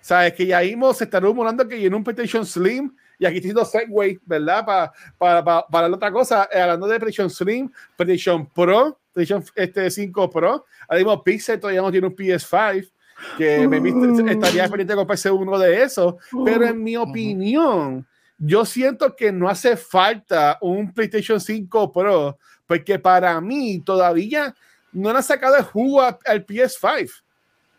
Sabes que ya mismo se está rumorando que viene un PlayStation Slim y aquí estoy haciendo Segway, ¿verdad? Para para para para la otra cosa, eh, hablando de PlayStation Slim, PlayStation Pro, PlayStation este, 5 Pro, ahora mismo Pixel todavía no tiene un PS5, que me viste- estaría pendiente de comprarse uno de esos, pero en mi opinión, yo siento que no hace falta un PlayStation 5 Pro, porque para mí todavía no han sacado el jugo al PS5.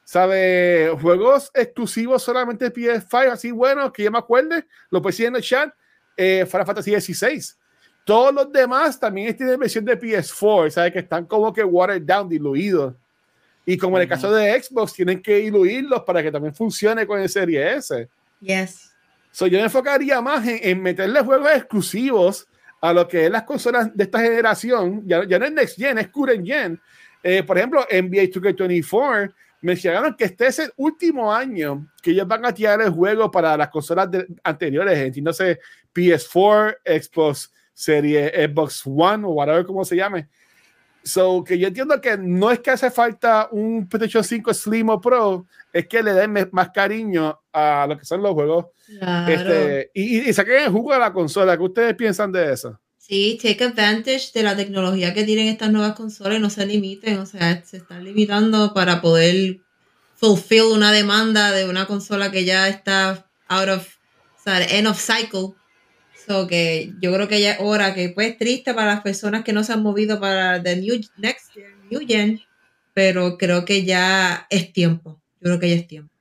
¿Sabe? Juegos exclusivos solamente PS5, así buenos, que yo me acuerde, lo puse en el chat, eh, Final Fantasy XVI. Todos los demás también tienen versión de PS4, ¿sabes? Que están como que watered down, diluidos. Y como en el caso de Xbox, tienen que diluirlos para que también funcione con el Serie S. Yes. So, yo me enfocaría más en, en meterle juegos exclusivos a lo que es las consolas de esta generación. Ya, ya no es Next Gen, es Current Gen. Eh, por ejemplo, NBA 2K24 mencionaron que este es el último año que ellos van a tirar el juego para las consolas de- anteriores, entiéndose PS4, Xbox Serie Xbox One o whatever como se llame. So, que yo entiendo que no es que hace falta un PlayStation 5 Slim o Pro, es que le den más cariño a lo que son los juegos Claro. este, y, y, y saquen el jugo de la consola. ¿Qué ustedes piensan de eso? Sí, take advantage de la tecnología que tienen estas nuevas consolas y no se limiten, o sea, se están limitando para poder fulfill una demanda de una consola que ya está out of, o sea, end of cycle. So que yo creo que ya es hora que pues triste para las personas que no se han movido para the new next gen, new gen, pero creo que ya es tiempo. Yo creo que ya es tiempo.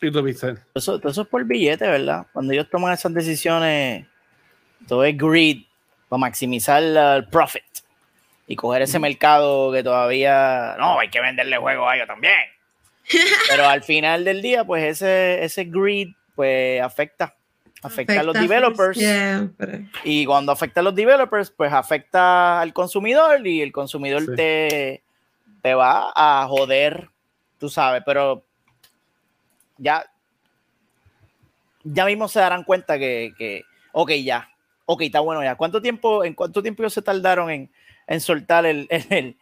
¿Y tú? Eso, eso es por billete, ¿verdad? Cuando ellos toman esas decisiones, todo es greed para maximizar el profit y coger ese mercado que todavía no hay que venderle juegos a ellos también. *laughs* Pero al final del día, pues ese, ese greed pues afecta, afecta a los Afecta developers siempre. y cuando afecta a los developers, pues afecta al consumidor y el consumidor Sí. te, te va a joder, tú sabes, pero ya, ya mismo se darán cuenta que, que ok, ya, ok, está bueno ya. ¿Cuánto tiempo, en cuánto tiempo ellos se tardaron en, en soltar el, el,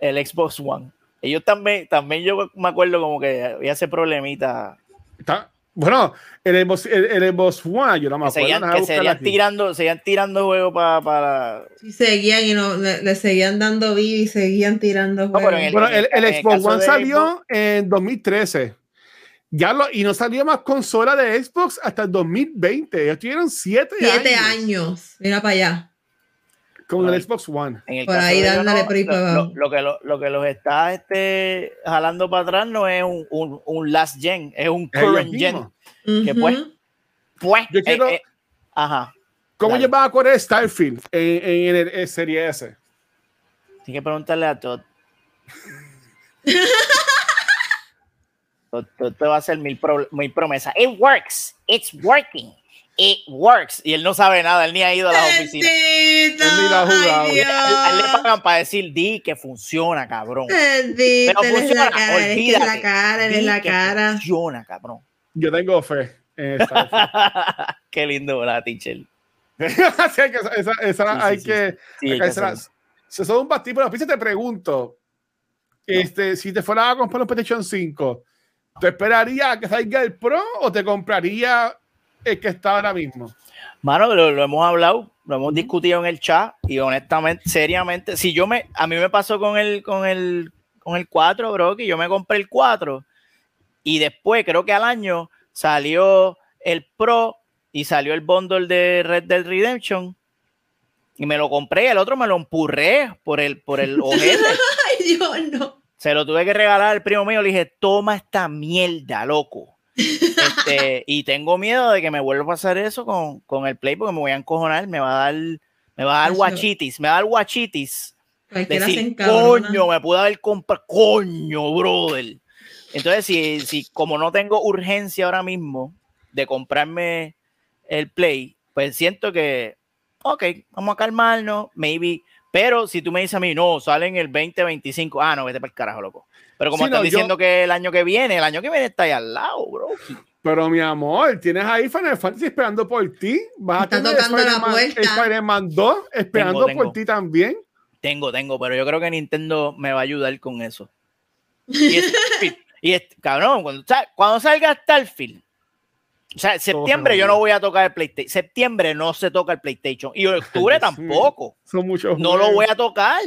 el Xbox One? Ellos también, también yo me acuerdo como que había ese problemita. Está- Bueno, el Xbox, el, el Xbox One, yo no me acuerdo. seguían, nada, que seguían tirando, seguían tirando juegos para, para Sí, seguían y no, le, le seguían dando vida y seguían tirando pero juegos. en el- Bueno, el, el Xbox One salió en 2013. Ya lo, y no salió más consola de Xbox hasta el 2020. Ellos tuvieron siete, Siete años. años. Mira para allá. Con el Xbox One. En el Por ahí dándole no, por lo, para lo- que, lo, lo que los está este, jalando para atrás no es un, un, un last gen, es un current gen. mismos. ¿Qué Ujú. pues? Pues, Yo eh, quiero- eh, ajá. ¿Cómo Dale. llevaba a correr Starfield en, en el, el Serie S? Tienes que preguntarle a Todd. *laughs* Te va a hacer mil, pro- mil promesas. It works. It's working. It works. Y él no sabe nada, él ni ha ido a la oficina. Bendito. Él ni la ha jugado. Él, él le pagan para decir, di que funciona, cabrón. Bendito, Pero funciona, la cara, él es que es olvídate. la cara, Di la que cara. Funciona, cabrón. Yo tengo fe en Starfield. *laughs* Qué lindo, ¿verdad, teacher? *laughs* Esa, esa- esa Sí, hay sí, que. Sí, hay hay que. Si son un pero Pizza, te pregunto: este, si te fuera a comprar un PlayStation 5, ¿te esperaría a que salga el Pro o te compraría el que está ahora mismo? Mano, lo, lo hemos hablado, lo hemos discutido en el chat y honestamente, seriamente, si yo me, a mí me pasó con el, con el, con el 4, bro, que yo me compré el 4 y después, creo que al año, salió el Pro y salió el bundle de Red Dead Redemption y me lo compré, el otro me lo empurré por el, por el *laughs* ojete. Ay, Dios, no. Se lo tuve que regalar al primo mío. Le dije, toma esta mierda, loco. Este, *laughs* y tengo miedo de que me vuelva a pasar eso con, con el Play porque me voy a encojonar. Me va a dar, me va a dar Eso- guachitis. Me va a dar guachitis. Cualquiera Decir, coño, me pude haber comprado. Coño, brother. Entonces, si, si como no tengo urgencia ahora mismo de comprarme el Play, pues siento que, ok, vamos a calmarnos, maybe. Pero si tú me dices a mí, no, sale en el 2025, ah, no, vete para el carajo, loco. Pero como Sí, estás no, yo- diciendo que el año que viene, el año que viene está ahí al lado, bro. Pero mi amor, tienes ahí Final Fantasy esperando por ti. Vas a Está tener tocando la Spider-Man- puerta. Spider-Man 2 esperando Tengo, tengo. por ti también. Tengo, tengo, pero yo creo que Nintendo me va a ayudar con eso. Y, *laughs* Starfield- y es- cabrón, cuando, cuando salga Starfield, o sea, septiembre se yo no voy a tocar el PlayStation. Septiembre no se toca el PlayStation. Y octubre *laughs* Dios tampoco. Son muchos No lo voy a tocar.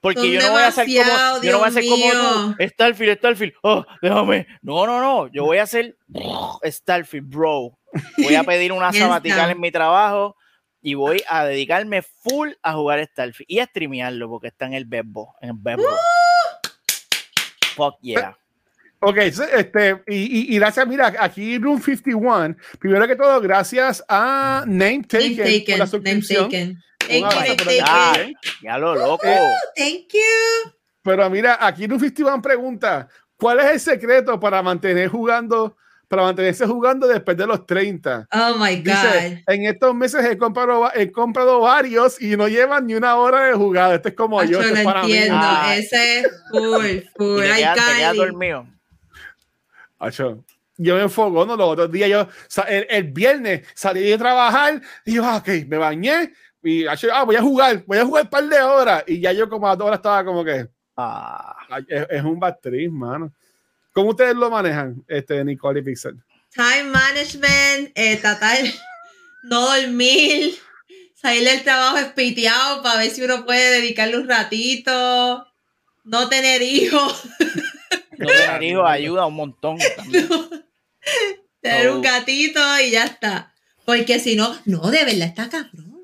Porque yo no voy a hacer como, demasiado, yo no voy a hacer Dios como tú. Starfield, Starfield. Oh, déjame. No, no, no. Yo voy a hacer Starfield, bro. Voy a pedir una *laughs* sabatical en mi trabajo y voy a dedicarme full a jugar Starfield y a streamearlo porque está en el Bebo. En el Bebo. *gasps* Fuck yeah. Ok, este, y, y- y gracias, mira, aquí Room 51, primero que todo, gracias a Name Taken, Name por la taken, name suscripción. taken. Thank you, name por aquí. Ya, taken. ya lo loco. Eh, Thank you. Pero mira, aquí Room 51 pregunta, ¿cuál es el secreto para mantener jugando, para mantenerse jugando después de los 30? Oh my Dice, God. en estos meses he comprado, he comprado varios y no llevan ni una hora de jugada. Este es como yo, Acho, este es lo para mí. entiendo. Ah. Ese es full, full. Ay, dormido. Acho, Yo me enfogo, ¿no? Los otros días, yo, el, el viernes salí de trabajar y yo, ah, ok, me bañé y acho, ah, voy a jugar, voy a jugar un par de horas. Y ya yo como a dos horas estaba como que, Ah, es, es un bad trip, mano. ¿Cómo ustedes lo manejan, este, Nicole y Pixel? Time management, eh, tratar *laughs* no dormir, salir del trabajo espiteado para ver si uno puede dedicarle un ratito, no tener hijos, *laughs* no tener hijos ayuda un montón. también. *laughs* tener Oh. un gatito y ya está. Porque si no, no, de verdad está cabrón.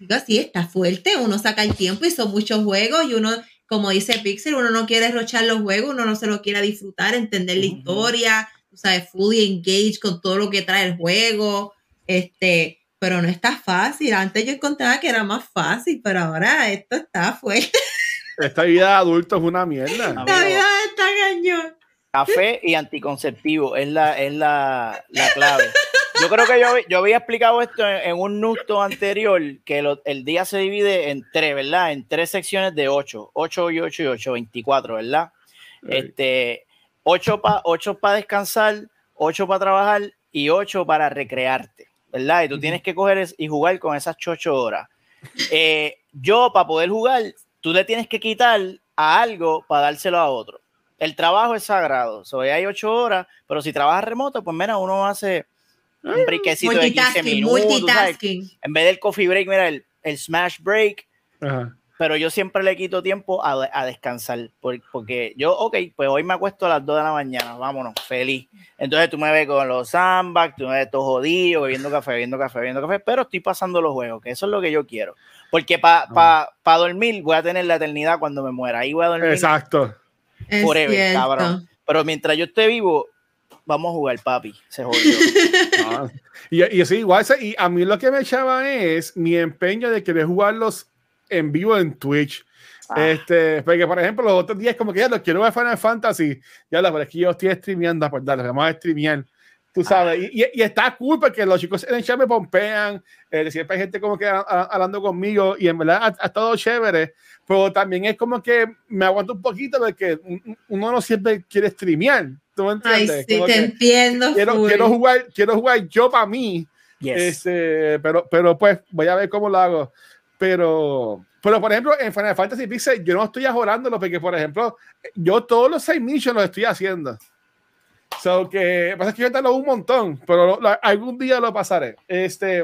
Digo así, está fuerte, uno saca el tiempo y son muchos juegos y uno, como dice Pixel, uno no quiere rochar los juegos, uno no se lo quiere disfrutar, entender la Ujú. historia, o sea, fully engaged con todo lo que trae el juego, este, pero no está fácil. Antes yo encontraba que era más fácil, pero ahora esto está fuerte. *laughs* Esta vida de adulto es una mierda. Amigo, La vida está cañón. Café y anticonceptivo es la, es la, la clave. Yo creo que yo, yo había explicado esto en, en un nusto anterior, que lo- el día se divide en tres, ¿verdad? En tres secciones de ocho. Ocho y ocho y ocho, 24, ¿verdad? Este, ocho para ocho pa descansar, ocho para trabajar y ocho para recrearte, ¿verdad? Y tú tienes que coger es- y jugar con esas ocho horas. Eh, yo, para poder jugar, tú le tienes que quitar a algo para dárselo a otro. El trabajo es sagrado, so, hay ocho horas, pero si trabajas remoto, pues mira, uno hace un breakcito de 15 Multitasking, minutos. En vez del coffee break, mira, el, el smash break, Ajá. Pero yo siempre le quito tiempo a, a descansar, por- porque yo, ok, pues hoy me acuesto a las 2 de la mañana, vámonos, feliz. Entonces tú me ves con los sandbags, tú me ves todo jodido, bebiendo café, bebiendo café, bebiendo café, pero estoy pasando los juegos, que eso es lo que yo quiero. Porque para pa, pa dormir voy a tener la eternidad cuando me muera, ahí voy a dormir Exacto. Forever, cabrón. Pero mientras yo esté vivo, vamos a jugar, papi, se jodió. No. *laughs* Y, y sí, igual, y a mí lo que me echaba es mi empeño de querer jugarlos en vivo en Twitch. Ah. Este, porque por ejemplo, los otros días, como que ya los quiero ver Final Fantasy, ya la verdad es que yo estoy streameando, pues dale, vamos a streamear. Tú Ah. sabes, y, y- y está cool porque los chicos en el chat me pompean, eh, siempre hay gente como que a- a- hablando conmigo y en verdad ha, ha estado chévere, pero también es como que me aguanto un poquito porque un- uno no siempre quiere streamear. ¿Tú me Ay, entiendes? sí, Como te entiendo. quiero, full. quiero jugar, quiero jugar yo para mí. Yes. Este, pero, pero pues voy a ver cómo lo hago. Pero, pero por ejemplo, en Final Fantasy Pixel, yo no estoy ajorándolo porque, por ejemplo, yo todos los seis missions los estoy haciendo. So que pasa es que yo tardo un montón, pero lo- lo- algún día lo pasaré. Este,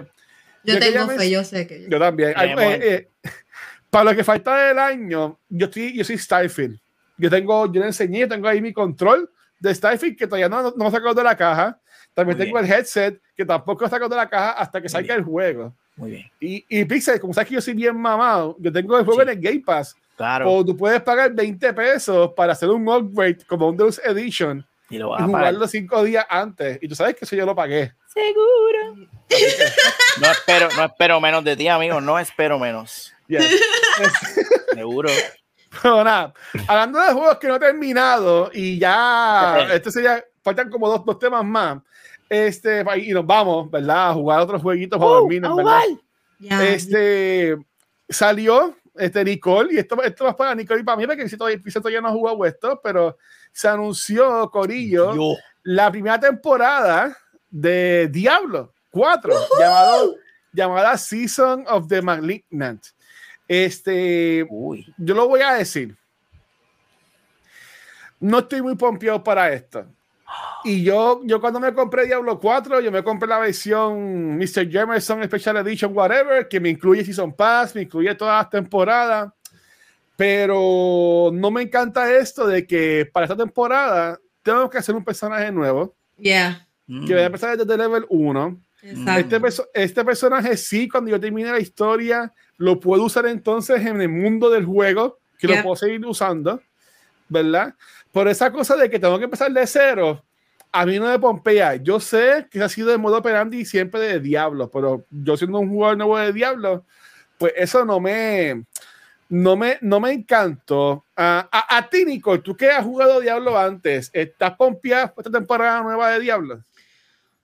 Yo yo tengo fe, yo sé que. yo también. Ay, eh, eh, para lo que falta del año, yo estoy, yo soy Starfield. Yo tengo, yo le enseñé, tengo ahí mi control de Starfield que todavía no, no me sacado de la caja. También Muy tengo el headset que tampoco sacado de la caja hasta que Muy salga bien. el juego. Muy bien. Y, y Pixel, como sabes que yo soy bien mamado, yo tengo el juego Sí. en el Game Pass. Claro. O tú puedes pagar 20 pesos para hacer un upgrade como un Deluxe Edition y lo vas y a pagar. jugarlo cinco días antes. Y tú sabes que eso yo lo pagué. Seguro. No espero, no espero menos de ti, amigo. No espero menos. Yes. *laughs* Seguro. Pero nada, hablando de juegos que no he terminado y ya, *laughs* este sería, faltan como dos, dos temas más. Este, y nos vamos, ¿verdad? A jugar otros jueguitos para dormir, Uh, ¿verdad? Ya, Este, salió, este, Nicole, y esto, esto va para Nicole y para mí, porque si todavía, si todavía no ha jugado esto, pero se anunció, Corillo, la primera temporada de Diablo 4, llamado, llamada Season of the Malignant. Este, Uy. yo lo voy a decir. No estoy muy pompeado para esto. Y yo, yo cuando me compré Diablo 4, yo me compré la versión Mr. Jamerson Special Edition, whatever, que me incluye Season Pass, me incluye todas las temporadas. Pero no me encanta esto de que para esta temporada tengo que hacer un personaje nuevo, ya, Mm. que voy a empezar desde level 1. exacto. Este, perso- este personaje sí, cuando yo termine la historia, lo puedo usar entonces en el mundo del juego, que Yeah. lo puedo seguir usando, ¿verdad? Por esa cosa de que tengo que empezar de cero, a mí no me pompea. Yo sé que ha sido el modo operandi siempre de Diablo, pero yo siendo un jugador nuevo de Diablo, pues eso no me, no me, no me encantó. A, a, a ti, Nicole, tú que has jugado Diablo antes, ¿estás pompeada por esta temporada nueva de Diablo?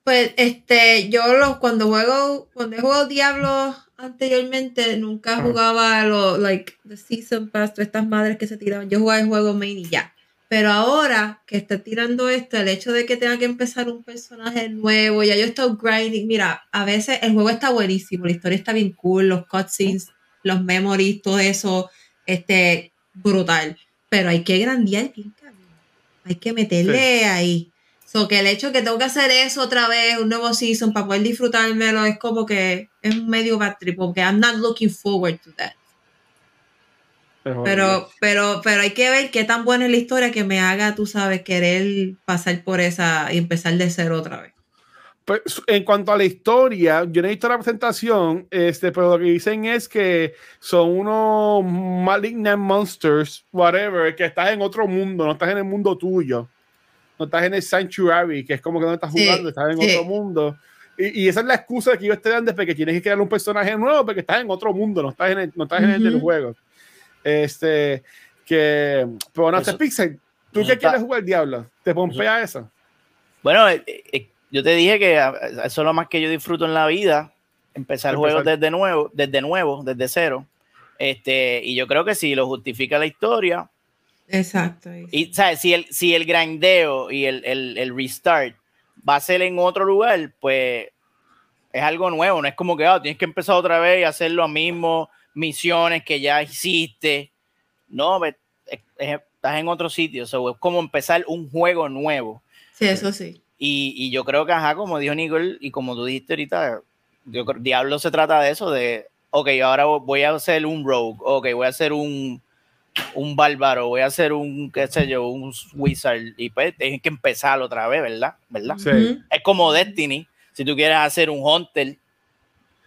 Pues este, yo los, cuando juego, cuando he jugado Diablo anteriormente, nunca Ajá. jugaba lo, like, the season pass, todas estas madres que se tiraban. Yo jugaba el juego main y ya. Pero ahora que está tirando esto, el hecho de que tenga que empezar un personaje nuevo, ya yo estoy grinding. Mira, a veces el juego está buenísimo, la historia está bien cool, los cutscenes, los memories, todo eso, este, brutal. Pero hay que grandear bien. Hay que meterle ahí. So que el hecho que tengo que hacer eso otra vez, un nuevo season para poder disfrutármelo, es como que es un medio bad trip, porque I'm not looking forward to that. Pero, pero, pero hay que ver qué tan buena es la historia que me haga, tú sabes, querer pasar por esa y empezar de cero otra vez. Pues, en cuanto a la historia, yo no he visto la presentación, este, pero lo que dicen es que son unos malignant monsters, whatever, que estás en otro mundo, no estás en el mundo tuyo. No estás en el Sanctuary, que es como que no estás Sí, jugando, estás en sí. otro mundo. Y, y esa es la excusa que ellos te dan desde que tienes que crear un personaje nuevo, porque estás en otro mundo, no estás en el, no estás en el del juego. Este, que, pero bueno, Eso- este Pixel, ¿tú eso qué está- quieres jugar Diablo? ¿Te pompea eso? Bueno, eh, eh, yo te dije que ah, eso es lo más que yo disfruto en la vida, empezar Empezar. juegos desde nuevo, desde nuevo, desde cero. Este, y yo creo que si lo justifica la historia, Exacto. y ¿sabes? si el, si el grindeo y el, el, el restart va a ser en otro lugar, pues es algo nuevo, no es como que ah, tienes que empezar otra vez y hacer lo mismo, misiones que ya hiciste. No, estás en otro sitio, so, es como empezar un juego nuevo. Sí, eso sí. Y, y yo creo que, ajá, como dijo Nicole y como tú dijiste ahorita, yo Diablo se trata de eso, de ok, ahora voy a hacer un rogue, ok, voy a hacer un, un bárbaro, voy a hacer un, qué sé yo, un wizard, y pues tienes que empezar otra vez, ¿verdad? ¿verdad? Sí. Es como Destiny, si tú quieres hacer un hunter,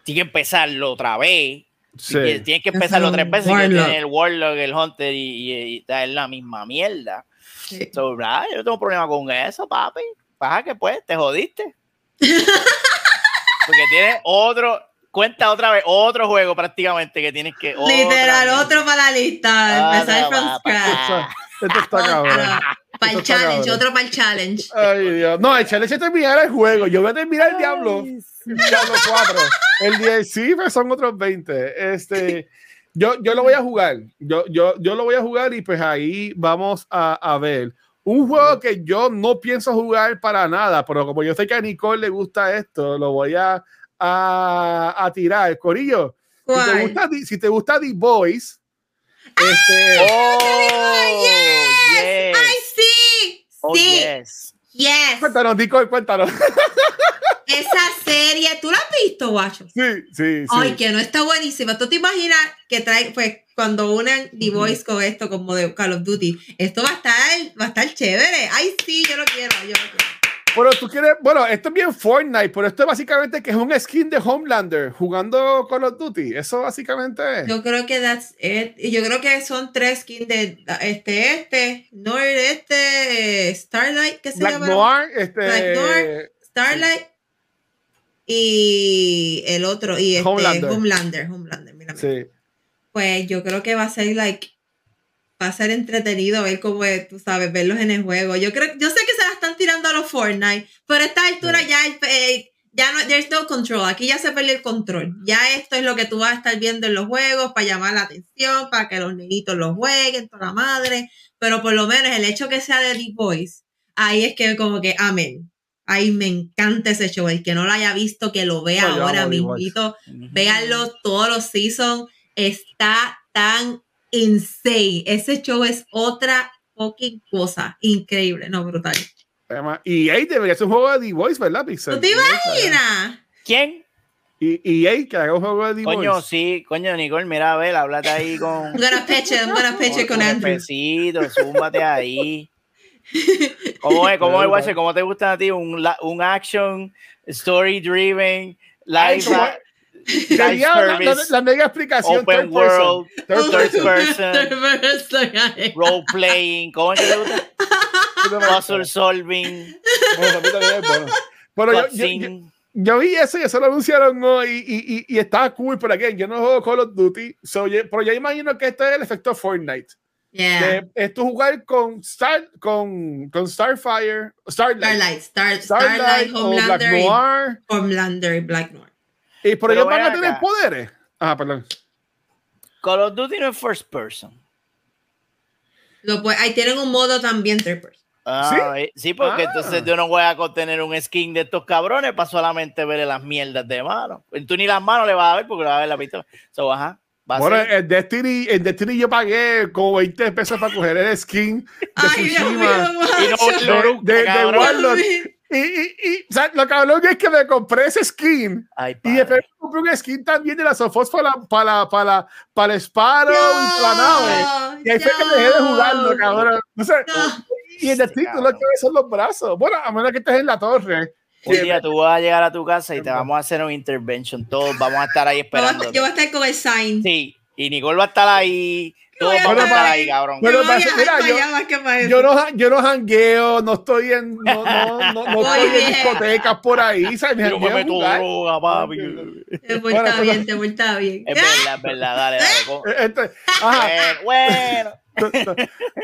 tienes que empezarlo otra vez, Sí. tienes, tienes que empezarlo tres veces, que tiene el warlock, el hunter, y, y, y en la misma mierda. Sí. So, nada, yo no tengo problema con eso, papi. Baja que pues, te jodiste. *laughs* Porque tienes otro, cuenta otra vez, otro juego prácticamente que tienes que. Literal, otro para la lista. Empezar Otra, from scratch. Esto está cabrón. Para el challenge, cabrón. otro para el challenge. Ay, Dios. No, el challenge es terminar el juego. Yo voy a terminar el Diablo. El Diablo 4. El 10, sí, pues son otros 20. Este, yo, yo lo voy a jugar. Yo, yo, yo lo voy a jugar y pues ahí vamos a, a ver. Un juego que yo no pienso jugar para nada, pero como yo sé que a Nicole le gusta esto, lo voy a, a, a tirar. Corillo, si te gusta, The- si te gusta The Boys, este, Oh, yes. yes. Oh, sí, yes. yes. cuéntanos, Nicole, cuéntanos. *laughs* Esa serie, ¿tú la has visto, guacho? Sí, sí, sí. Ay, que no está buenísima. ¿Tú te imaginas que trae, pues, cuando unen The Voice con esto, como de Call of Duty? Esto va a estar, va a estar chévere. Ay, sí, yo lo quiero, yo lo quiero. Pero tú quieres, bueno, esto es bien Fortnite, pero esto es básicamente que es un skin de Homelander jugando Call of Duty. Eso básicamente es. Yo creo que that's it. Y yo creo que son tres skins de este, este, Nord, este, Starlight, ¿qué se Black llama? Noir, este. Black Noir. Starlight y el otro, y este, Homelander. Homelander. Homelander, mira, mira. Sí. Pues yo creo que va a ser like va a ser entretenido ver cómo es, tú sabes, verlos en el juego. Yo creo, yo sé que se la están tirando a los Fortnite, pero a esta altura Sí. ya eh, ya no, there's no control. Aquí ya se perdió el control. Ya esto es lo que tú vas a estar viendo en los juegos para llamar la atención, para que los niñitos los jueguen, toda la madre. Pero por lo menos el hecho que sea de The Voice, ahí es que como que amén. Ahí me encanta ese show. El que no lo haya visto, que lo vea No, ahora mismito. Véanlo todos los seasons. Está tan insane. Ese show es otra fucking cosa. Increíble, no, brutal. Y EA debería ser un juego de The Voice, ¿verdad, Pixel? ¿Tú te imaginas? ¿Quién? Y EA que haga un juego de The Coño, Voice. sí, coño, Nicole, mira, a ver, háblate ahí con. I'm gonna pitch it, I'm gonna pitch it con Andrew. Zúmbate ahí. *laughs* ¿Cómo es, cómo es? ¿Cómo te gusta a ti? Un, un action, story driven, live Sería la, la- mega explicación. open third person. world, Third third person. person, *laughs* role playing. ¿Cómo es que te gusta? Puzzle solving, Bueno, a mí también es bueno. Pero yo, yo, yo, cutscene. yo vi eso y eso lo anunciaron hoy y, y, estaba cool, pero aquí yo no juego Call of Duty, so, pero yo imagino que este es el efecto Fortnite. Yeah. Es jugar con, Star, con, con Starfire, Starlight, Starlight, Star, Starlight, Starlight, o Black Homelander, y, Noir, Homelander y Black Noir. Y Pero ellos van a tener acá. poderes. Ah, perdón. Call of Duty no es first person. Lo puede- ahí tienen un modo también third person. Ah, eh, sí, porque Ah. entonces yo no voy a contener un skin de estos cabrones para solamente ver las mierdas de mano. Tú ni las manos le vas a ver porque le vas a ver la pistola. So, ajá, Bueno, en Destiny, en Destiny yo pagué como 20 pesos para coger el skin de Ay, Dios mío, Y no nunca, de- de cabrón. Y, y, y o sea, lo cabrón es que me compré ese skin Ay, y después me compré un skin también de la Sofos para, para, para, para el Sparrow y para la nave. Y ahí fue que dejé de jugarlo, cabrón. No sé, No. y en Destiny tú lo que son los brazos. Bueno, a menos que estés en la torre. Un día tú vas a llegar a tu casa y te vamos a hacer un intervention. Todos vamos a estar ahí esperando. Yo voy a estar con el sign. Sí, y Nicole va a estar ahí. Todos voy a vamos a estar estar ahí. cabrón. Bueno, mira, para yo- allá más que para eso. Yo no, yo no jangueo, no estoy en, no, no, no, no estoy en discotecas por ahí. ¿sabes? Me Yo me meto jugar. droga, papi. Te Bueno, porta pero- bien, te porta bien. Es verdad, es verdad. Dale, dale. *laughs* co- Este, ajá, Bueno, bueno.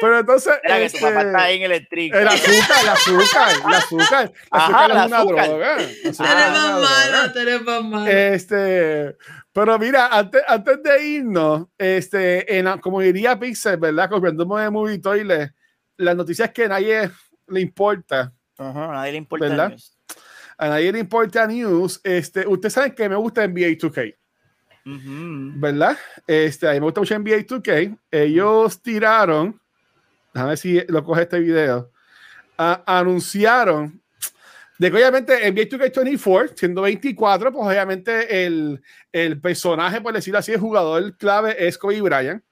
pero entonces, Mira que tu papá este, está ahí en el electric. el azúcar, el azúcar, el azúcar, el Ajá, azúcar es una azúcar. droga. Tú eres más malo, tú eres más malo. Este, pero mira, antes, antes de irnos, este, en, como diría Pixel, ¿verdad? Copiándome de Movie Toilet, las noticias que a nadie le importa, Ajá, a nadie le importa. ¿Verdad? news. a nadie le importa news, este, ustedes saben que me gusta NBA 2K, Ujú. ¿verdad? Este, a mí me gusta mucho NBA 2K, ellos tiraron, déjame ver si lo coge este video, a- anunciaron de que obviamente NBA 2K24, siendo 24, pues obviamente el, el personaje, por decirlo así, el jugador clave es Kobe Bryant.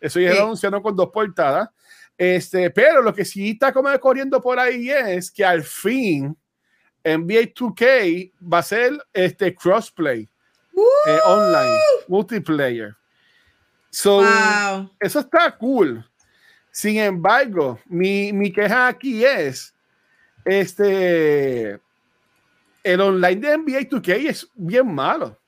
Eso ya Sí. lo anunciaron con dos portadas. Este, pero lo que sí está como corriendo por ahí es que al fin NBA 2K va a ser este crossplay eh, online, multiplayer. So, Wow. eso está cool. Sin embargo, mi, mi queja aquí es este el online de NBA 2K es bien malo.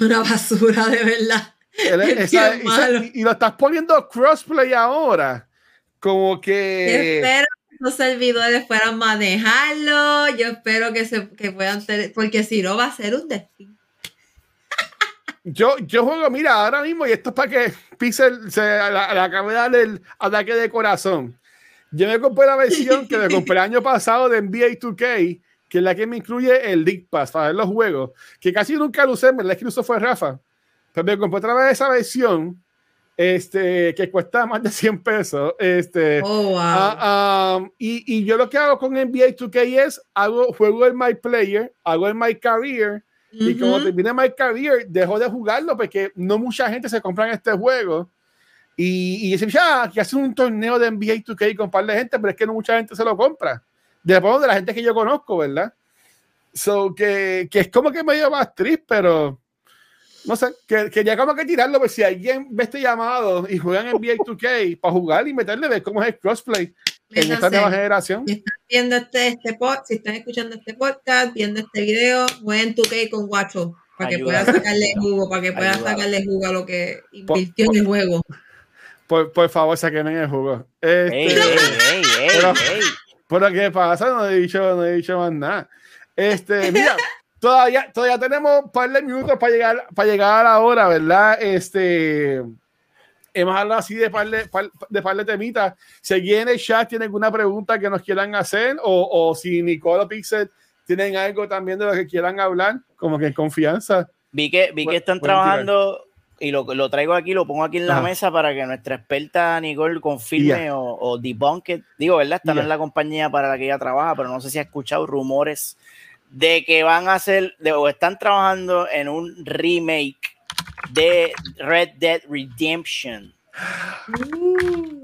Una basura, de verdad. El- Es esa- malo. y, y lo estás poniendo crossplay ahora. Como que espero que los servidores puedan manejarlo. Yo espero que se que puedan tener, porque si no va a ser un destino. *laughs* yo, yo juego, mira, ahora mismo, y esto es para que Pixel se la, la acabe de dar el ataque de corazón. Yo me compré la versión que me compré el *laughs* año pasado de NBA 2K, que es la que me incluye el League Pass para ver los juegos, que casi nunca lo usé, en verdad es que usó fue Rafa. Pero me compré otra vez esa versión, este, que cuesta más de 100 pesos. Este, Oh, wow. Ah, um, y, y yo lo que hago con NBA 2K es hago juego el My Player, hago el My Career y como Ujú. termine My Career dejo de jugarlo porque no mucha gente se compra en este juego y, y dicen, ya, que hacen un torneo de NBA 2K con un par de gente, pero es que no mucha gente se lo compra. Después de la gente que yo conozco, ¿verdad? So, que, que es como que medio más triste, pero no sé, que, que ya como que tirarlo, pues si alguien ve este llamado y juegan NBA 2K para jugar y meterle, ver cómo es el crossplay en esta nueva generación. Si están viendo este, este pod, si están escuchando este podcast, viendo este video, jueguen tu K con Guacho para que puedan sacarle jugo, para que puedan Ayuda. sacarle jugo a lo que Por- invirtió en el juego. Por, por favor, saquen el juego. Este, Ey, ey, ey, ey, Pero- ey. Pero ¿qué pasa? No he dicho, no he dicho más nada. Este, *laughs* mira, todavía, todavía tenemos un par de minutos para llegar, para llegar a la hora, ¿verdad? Este, hemos hablado así de par de, par, de, par de temitas. Si alguien en el chat tiene alguna pregunta que nos quieran hacer, o, o si Nicole o Pixel tienen algo también de lo que quieran hablar, como que en confianza. Vi que, vi que están trabajando y lo, lo traigo aquí, lo pongo aquí en la Ajá. mesa para que nuestra experta Nicole confirme o, o debunk it. Digo, ¿verdad? Esta no es la compañía para la que ella trabaja, pero no sé si ha escuchado rumores de que van a hacer de- o están trabajando en un remake de Red Dead Redemption.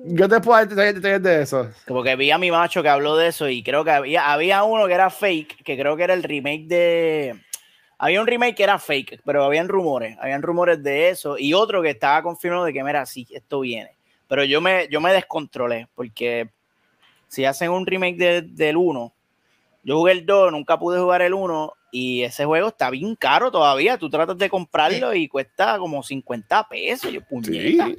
Yo te puedo dar detalles, de eso. Como que vi a mi macho que habló de eso y creo que había, había uno que era fake, que creo que era el remake de... Había un remake que era fake, pero habían rumores, habían rumores de eso y otro que estaba confirmado de que, mira, sí, esto viene. Pero yo me, yo me descontrolé porque si hacen un remake de- del 1, yo jugué el 2, nunca pude jugar el 1 y ese juego está bien caro todavía. Tú tratas de comprarlo y cuesta como 50 pesos. Yo, puñeta. Sí.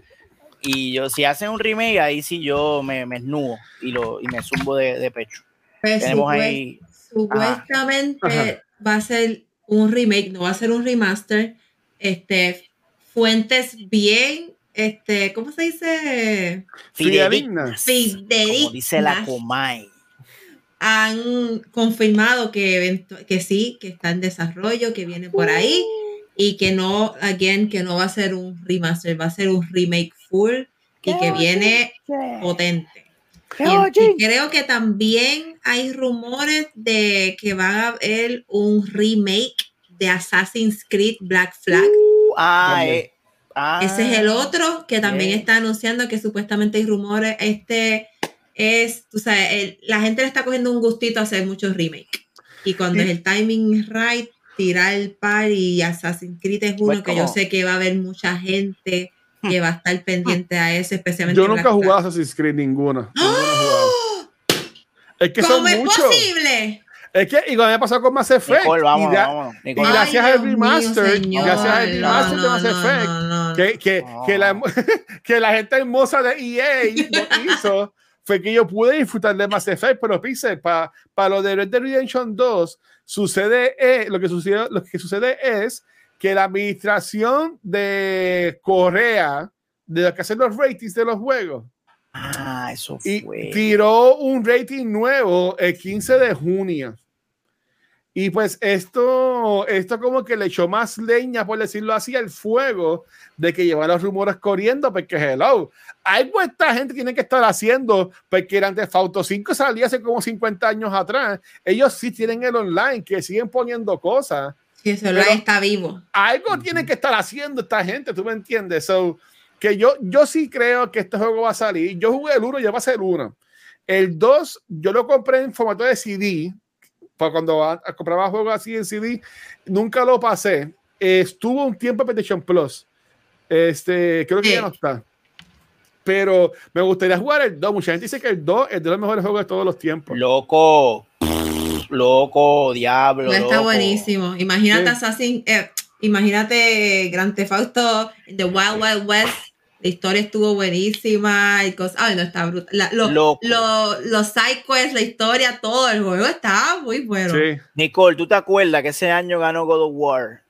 Y yo, si hacen un remake, ahí sí yo me, me esnudo y, lo, y me zumbo de, de pecho. Pues, Tenemos supuest- ahí. Supuestamente Ajá. va a ser un remake, no va a ser un remaster. Este, fuentes bien, este, ¿cómo se dice? Fidedigna. Fidedignas. Como dice la Comay. Han confirmado que, que sí, que está en desarrollo, que viene por ahí y que no, again, que no va a ser un remaster, va a ser un remake full y que viene potente. Y, y creo que también hay rumores de que va a haber un remake de Assassin's Creed Black Flag. Ah, También. eh, ah, Ese es el otro que también está anunciando que supuestamente hay rumores. Este es, tú sabes, el- la gente le está cogiendo un gustito a hacer muchos remakes. Y cuando es el timing es right, tirar el par y Assassin's Creed es uno Pues que yo sé que va a haber mucha gente que va a estar pendiente a eso, especialmente Yo nunca Flag. jugado Assassin's Creed jugado. ¡Oh! Es que son ¿Cómo es muchos. posible? Es que igual me ha pasado con Mass Effect. Nicole, vámonos, y vámonos. y Ay, gracias al mío, remaster, señor, gracias al remaster de no, Mass no, Effect, no, no, no. que, que, No. que, la, *laughs* que la gente hermosa de EA lo hizo fue que yo pude disfrutar de Mass Effect, pero Pixel, para lo de Red Dead Redemption 2, sucede, eh, lo, que sucede, lo que sucede es que la administración de Corea, de lo que hacen los ratings de los juegos, Ah, eso y tiró un rating nuevo el 15 de junio. Y pues esto, esto como que le echó más leña, por decirlo así, al fuego de que llevan los rumores corriendo, porque hello, hay esta gente tiene que estar haciendo, porque el Grand Theft Auto 5 salía hace como 50 años atrás. Ellos sí tienen el online, que siguen poniendo cosas. Sí, ese online está vivo. Algo tienen que estar haciendo esta gente, ¿tú me entiendes? So, que yo, yo sí creo que este juego va a salir. Yo jugué el 1, ya va a ser el 1. El 2, yo lo compré en formato de CD, para cuando a- a- compraba juegos así en CD, nunca lo pasé. estuvo un tiempo en PlayStation Plus. Este, creo que Sí. ya no está. Pero me gustaría jugar el 2. Mucha gente dice que el 2 es de los mejores juegos de todos los tiempos. Loco, loco, diablo. No está loco. buenísimo. Imagínate Sí. Assassin, eh, imagínate Grand Theft Auto, The Wild Wild West. La historia estuvo buenísima y cosas. Ay, no está brutal. La- lo- Loco. lo- los side quests, la historia, todo el juego está muy bueno. Sí. Nicole, ¿tú te acuerdas que ese año ganó God of War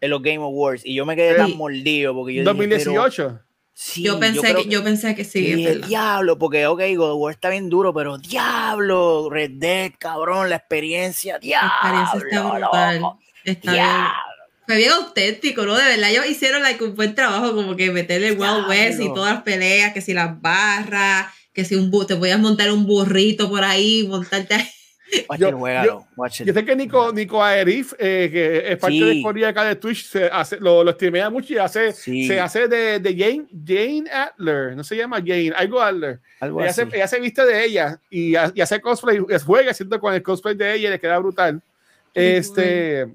en los Game Awards? Y yo me quedé Sí. tan mordido porque yo dije, pero- 2018. Sí, yo pensé que, yo pensé que sí, y verdad. diablo, porque ok, God of War está bien duro, pero diablo, Red Dead, cabrón, la experiencia, La diablo. experiencia está brutal. loco, Está bien. Fue bien auténtico, ¿no? De verdad, ellos hicieron like, un buen trabajo, como que meterle el Wild West y todas las peleas, que si las barras, que si un te podías montar un burrito por ahí, montarte ahí. Watch Yo- yo- watch it. Yo sé que Nico, Nico Aerif, eh, que es parte Sí. de Corea acá de Twitch, se hace, lo, lo streamea mucho y hace, Sí. se hace de, de Jane, Jane Adler, no se llama Jane, algo Adler. Algo Ella así. se, ella se viste de ella y, y hace cosplay, juega haciendo con el cosplay de ella y le queda brutal. Qué Este,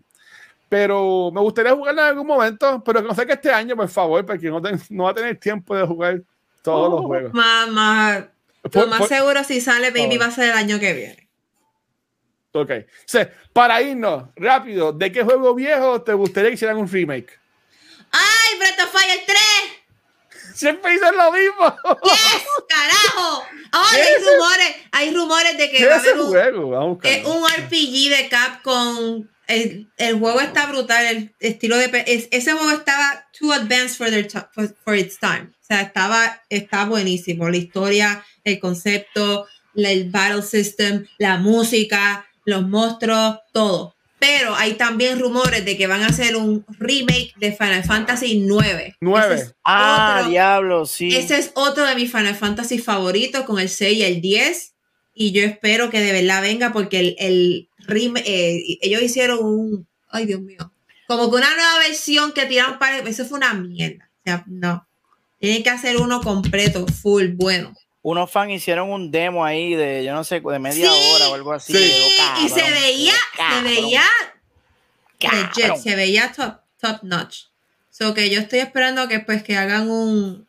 pero me gustaría jugarla en algún momento, pero que no sé que este año, por favor, porque no, ten- no va a tener tiempo de jugar todos los Oh, juegos. Más, más, Por- lo más por- seguro si sale Baby va a ser el año que viene. Ok. O sea, para irnos rápido, ¿de qué juego viejo te gustaría que hicieran un remake? ¡Ay, Breath of Fire 3! Siempre dicen lo mismo. ¡Yes! ¡Carajo! ¡Ay, ¿Qué hay rumores! Hay rumores de que ¿Qué va a haber un, juego? Vamos un RPG de Capcom. El, el juego está brutal. El estilo de. es- ese juego estaba too advanced for, their for, for its time. O sea, estaba, está buenísimo. La historia, el concepto, el battle system, la música, los monstruos, todo. Pero hay también rumores de que van a hacer un remake de Final Fantasy 9. Nueve. Ah, diablo, sí. Ese es otro de mis Final Fantasy favoritos con el 6 y el 10. Y yo espero que de verdad venga porque el, el rem- eh, ellos hicieron un. Ay, Dios mío. Como que una nueva versión que tiraron para. Eso fue una mierda. O sea, no. Tienen que hacer uno completo, full, bueno. Unos fans hicieron un demo ahí de, yo no sé, de media Sí, hora o algo así. sí. Quedó y se veía, quedó se veía se veía top, top notch. So que yo estoy esperando que pues que hagan un,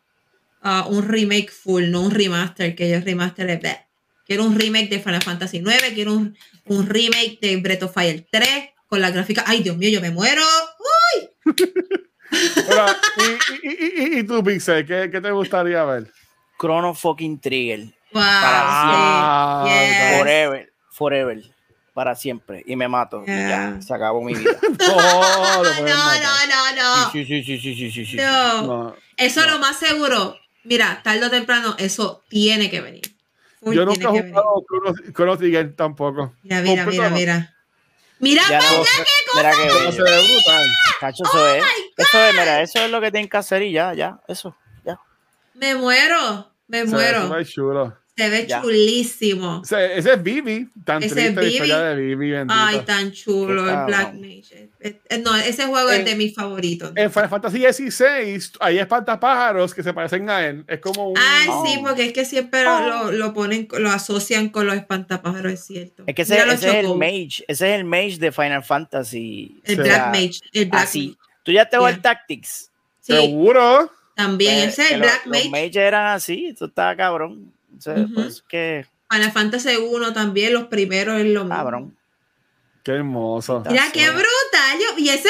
ah, un remake full, no un remaster, que yo remaster es bleh. Quiero un remake de Final Fantasy 9, quiero un, un remake de Breath of Fire 3 con la gráfica. Ay, Dios mío, yo me muero. Ahora, *laughs* y, y, y, y, y tú, Pixel, ¿qué, ¿qué te gustaría ver? Chrono fucking Trigger. Wow, sí, yes. Forever, forever. Para siempre. Y me mato. Y ya, se acabó mi vida. *laughs* No, No, no, no, no, no. Sí, sí, sí, sí, sí, sí, sí. No. No. Eso No. lo más seguro. Mira, tarde o temprano, eso tiene que venir. Yo nunca he jugado Chrono, Chrono Trigger tampoco. Mira, mira, mira, mira. Mira, Ya para no, allá, qué mira que se ve brutal. Cacho, eso es. Eso es, mira, eso es lo que tienen que hacer y ya, ya, eso. Me muero, me Se ve muero. súper chulo. Se ve Ya. chulísimo. O sea, ese es Vivi. Tan Ese triste es la Vivi. historia de Vivi. Ay, tan chulo Qué el Black. Mage. Eh, eh, No, ese juego En- es de mis favoritos. En Final Fantasy XVI hay espantapájaros que se parecen a él. Es como un... Ay, Oh. sí, porque es que siempre lo, lo, lo ponen, lo asocian con los espantapájaros, es cierto. Es que ese, es el mage, ese es el mage de Final Fantasy. El Sí. Black Mage. El Black Así. Mage. Tú ya te vas Yeah. al Tactics. Sí, Seguro. También. Pues, Ese el los- Black los Mage. eran así, esto estaba cabrón. O sea, Ujú. pues que Final Fantasy 1 también, los primeros es lo mismo. cabrón. Qué hermoso. Mira qué brutal. yo- y ese,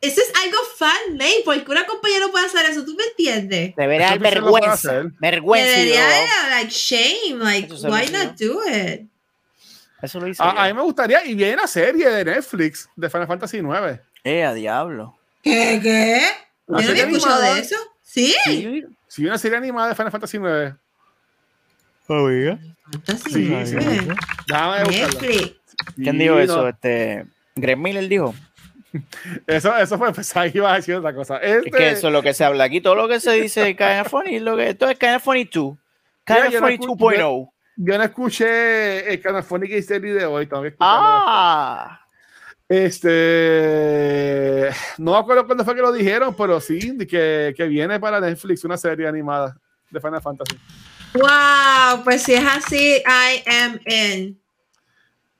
ese es algo fan-made, porque una compañía no puede hacer eso, ¿tú me entiendes? Debería Eso puede vergüenza. Vergüenza. Debería, yo- like, shame, like, Eso why lo not do it? Eso lo hice. A, a mí me gustaría, y viene la serie de Netflix de Final Fantasy IX. Eh, a diablo. ¿Qué? ¿Qué? Yo ¿La no había escuchado de eso. ¿Sí? Sí. Si viene una serie animada de Final Fantasy IX. Fantasy, Sí, ¿eh? sí. Déjame buscarla. ¿Quién Sí, dijo eso? no. Este, Greg Miller dijo. Eso, eso fue, pensaba que iba a decir otra cosa. Este, Es que eso es lo que se habla aquí. Todo lo que se dice es Kind of Funny. Lo que, esto es Kind of Funny 2. Kind Mira, of yo no Funny escu- 2.0. Yo no escuché el Canafónico que hice el video hoy, escucharlo. Ah. Este. No me acuerdo cuándo fue que lo dijeron, pero sí, que, que viene para Netflix una serie animada de Final Fantasy. Wow, pues si es así, I am in.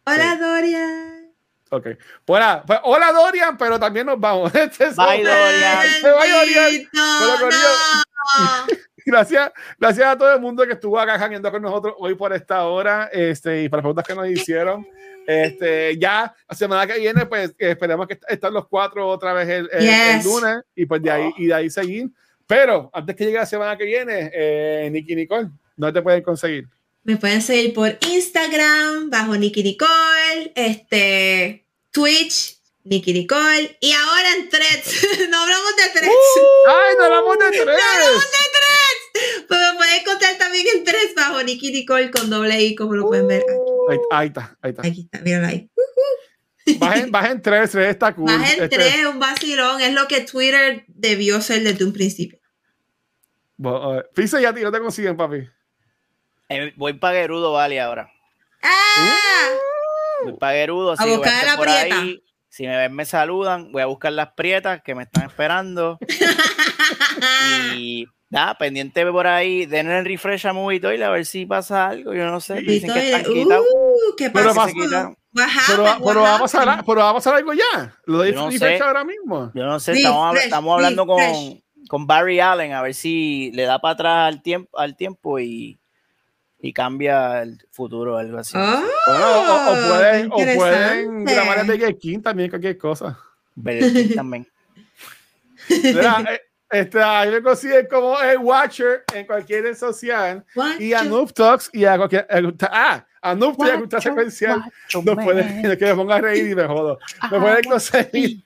Hola, Sí. Dorian. Ok. Hola, pues, hola Dorian, pero también nos vamos. *laughs* Este es- Bye, Dorian. Va Dorian. No. *laughs* Gracias, gracias a todo el mundo que estuvo acá jangueando con nosotros hoy por esta hora este, y para las preguntas que nos hicieron. Este, ya la semana que viene, pues esperemos que est- estén los cuatro otra vez el, el- el Yes. lunes y pues de ahí, y de ahí seguir. Pero antes que llegue la semana que viene, eh, Nicky Nicole, ¿dónde te pueden conseguir? Me pueden seguir por Instagram, bajo Nikki Nicole, este, Twitch, Nikki Nicole, y ahora en Threads. *laughs* no hablamos de Threads. ¡Ay, no hablamos de *laughs* tres! *laughs* Pues me pueden encontrar también en Threads, bajo Nikki Nicole con doble I, como lo pueden ver aquí. Ahí, ahí está, ahí está. Aquí está, míralo ahí. Bajen, *laughs* bajen tres, tres está cool. Más en Este, tres, un vacilón, es lo que Twitter debió ser desde un principio. bo- eh, Pisa y a ti, no te consiguen, papi. Eh, voy para Gerudo Valley ahora. ¡Ah! Voy para Gerudo. A sí, voy buscar a estar la por prieta. ahí. Si me ven, me saludan. Voy a buscar las prietas que me están esperando. *laughs* y nada, pendiente por ahí. Denle el refresh a Movitoil a ver si pasa algo. Yo no sé. Dicen que están quitados. Uh, ¿Qué Pero pasa- Pero, happened? pero, What va a pasar, pero va a pasar algo ya. Lo de no refresh sé. ahora mismo. Yo no sé, estamos, Refresh, estamos hablando con, refresh. con Barry Allen a ver si le da para atrás al tiempo, al tiempo y, y cambia el futuro o algo así. Oh, Bueno, o, o pueden, o pueden grabar el Burger King también, cualquier cosa. King también. Mira, este, ahí me consiguen como el Watcher en cualquier red social. Y a Noob Talks y a cualquier. Ah, a Noob Talks y a Secuencial. guacho, No man. pueden, *laughs* que me ponga a reír y me jodo. Me Ah, pueden conseguir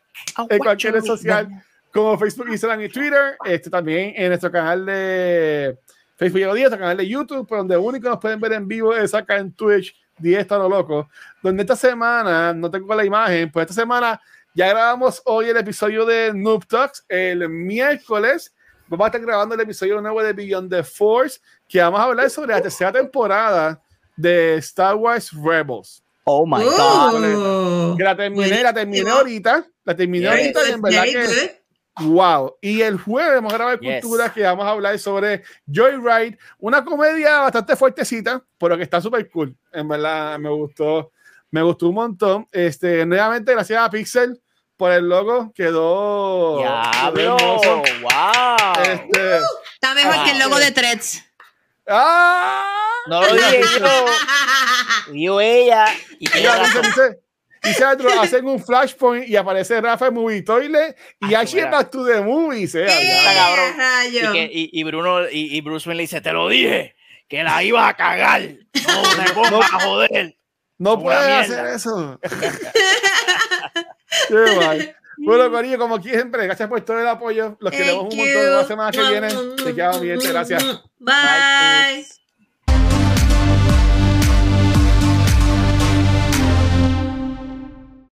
en cualquier red social man. como Facebook, Instagram y Twitter. Este, también en nuestro canal de Facebook Día, nuestro canal de YouTube, pero donde único nos pueden ver en vivo es acá en Twitch, 10 está lo loco. Donde esta semana, no tengo la imagen, pues esta semana ya grabamos hoy el episodio de Noob Talks. El miércoles vamos a estar grabando el episodio nuevo de Beyond the Force, que vamos a hablar sobre la tercera temporada de Star Wars Rebels. Oh my God. Que la terminé, la terminé ahorita, la terminé Very ahorita y en verdad que. Wow. Y el jueves vamos a grabar Yes. Cultura que vamos a hablar sobre Joyride, una comedia bastante fuertecita, pero que está súper cool. En verdad me gustó, me gustó un montón. Este, nuevamente, gracias a Pixel por el logo, quedó, quedó Diablo. hermoso. Wow. Este, Está mejor Ah, que el logo de Threads. ¡ah! No lo dije yo. *laughs* Dio ella. Y dice, razón. dice, dice otro, hacen un flashpoint y aparece Rafa en Movie Toilet y actually mira. back to the movies. eh, ¡Eh, ya. Y, que- y- y Bruno y, y Bruce Wayne le dice, te lo dije, que la iba a cagar. No te pongas a joder. No puedes mierda. hacer eso. *laughs* Qué mal. Bueno, Corillo, como siempre, gracias por todo el apoyo. Los queremos un montón. La semana que viene. Te quedamos bien. Gracias. Bye.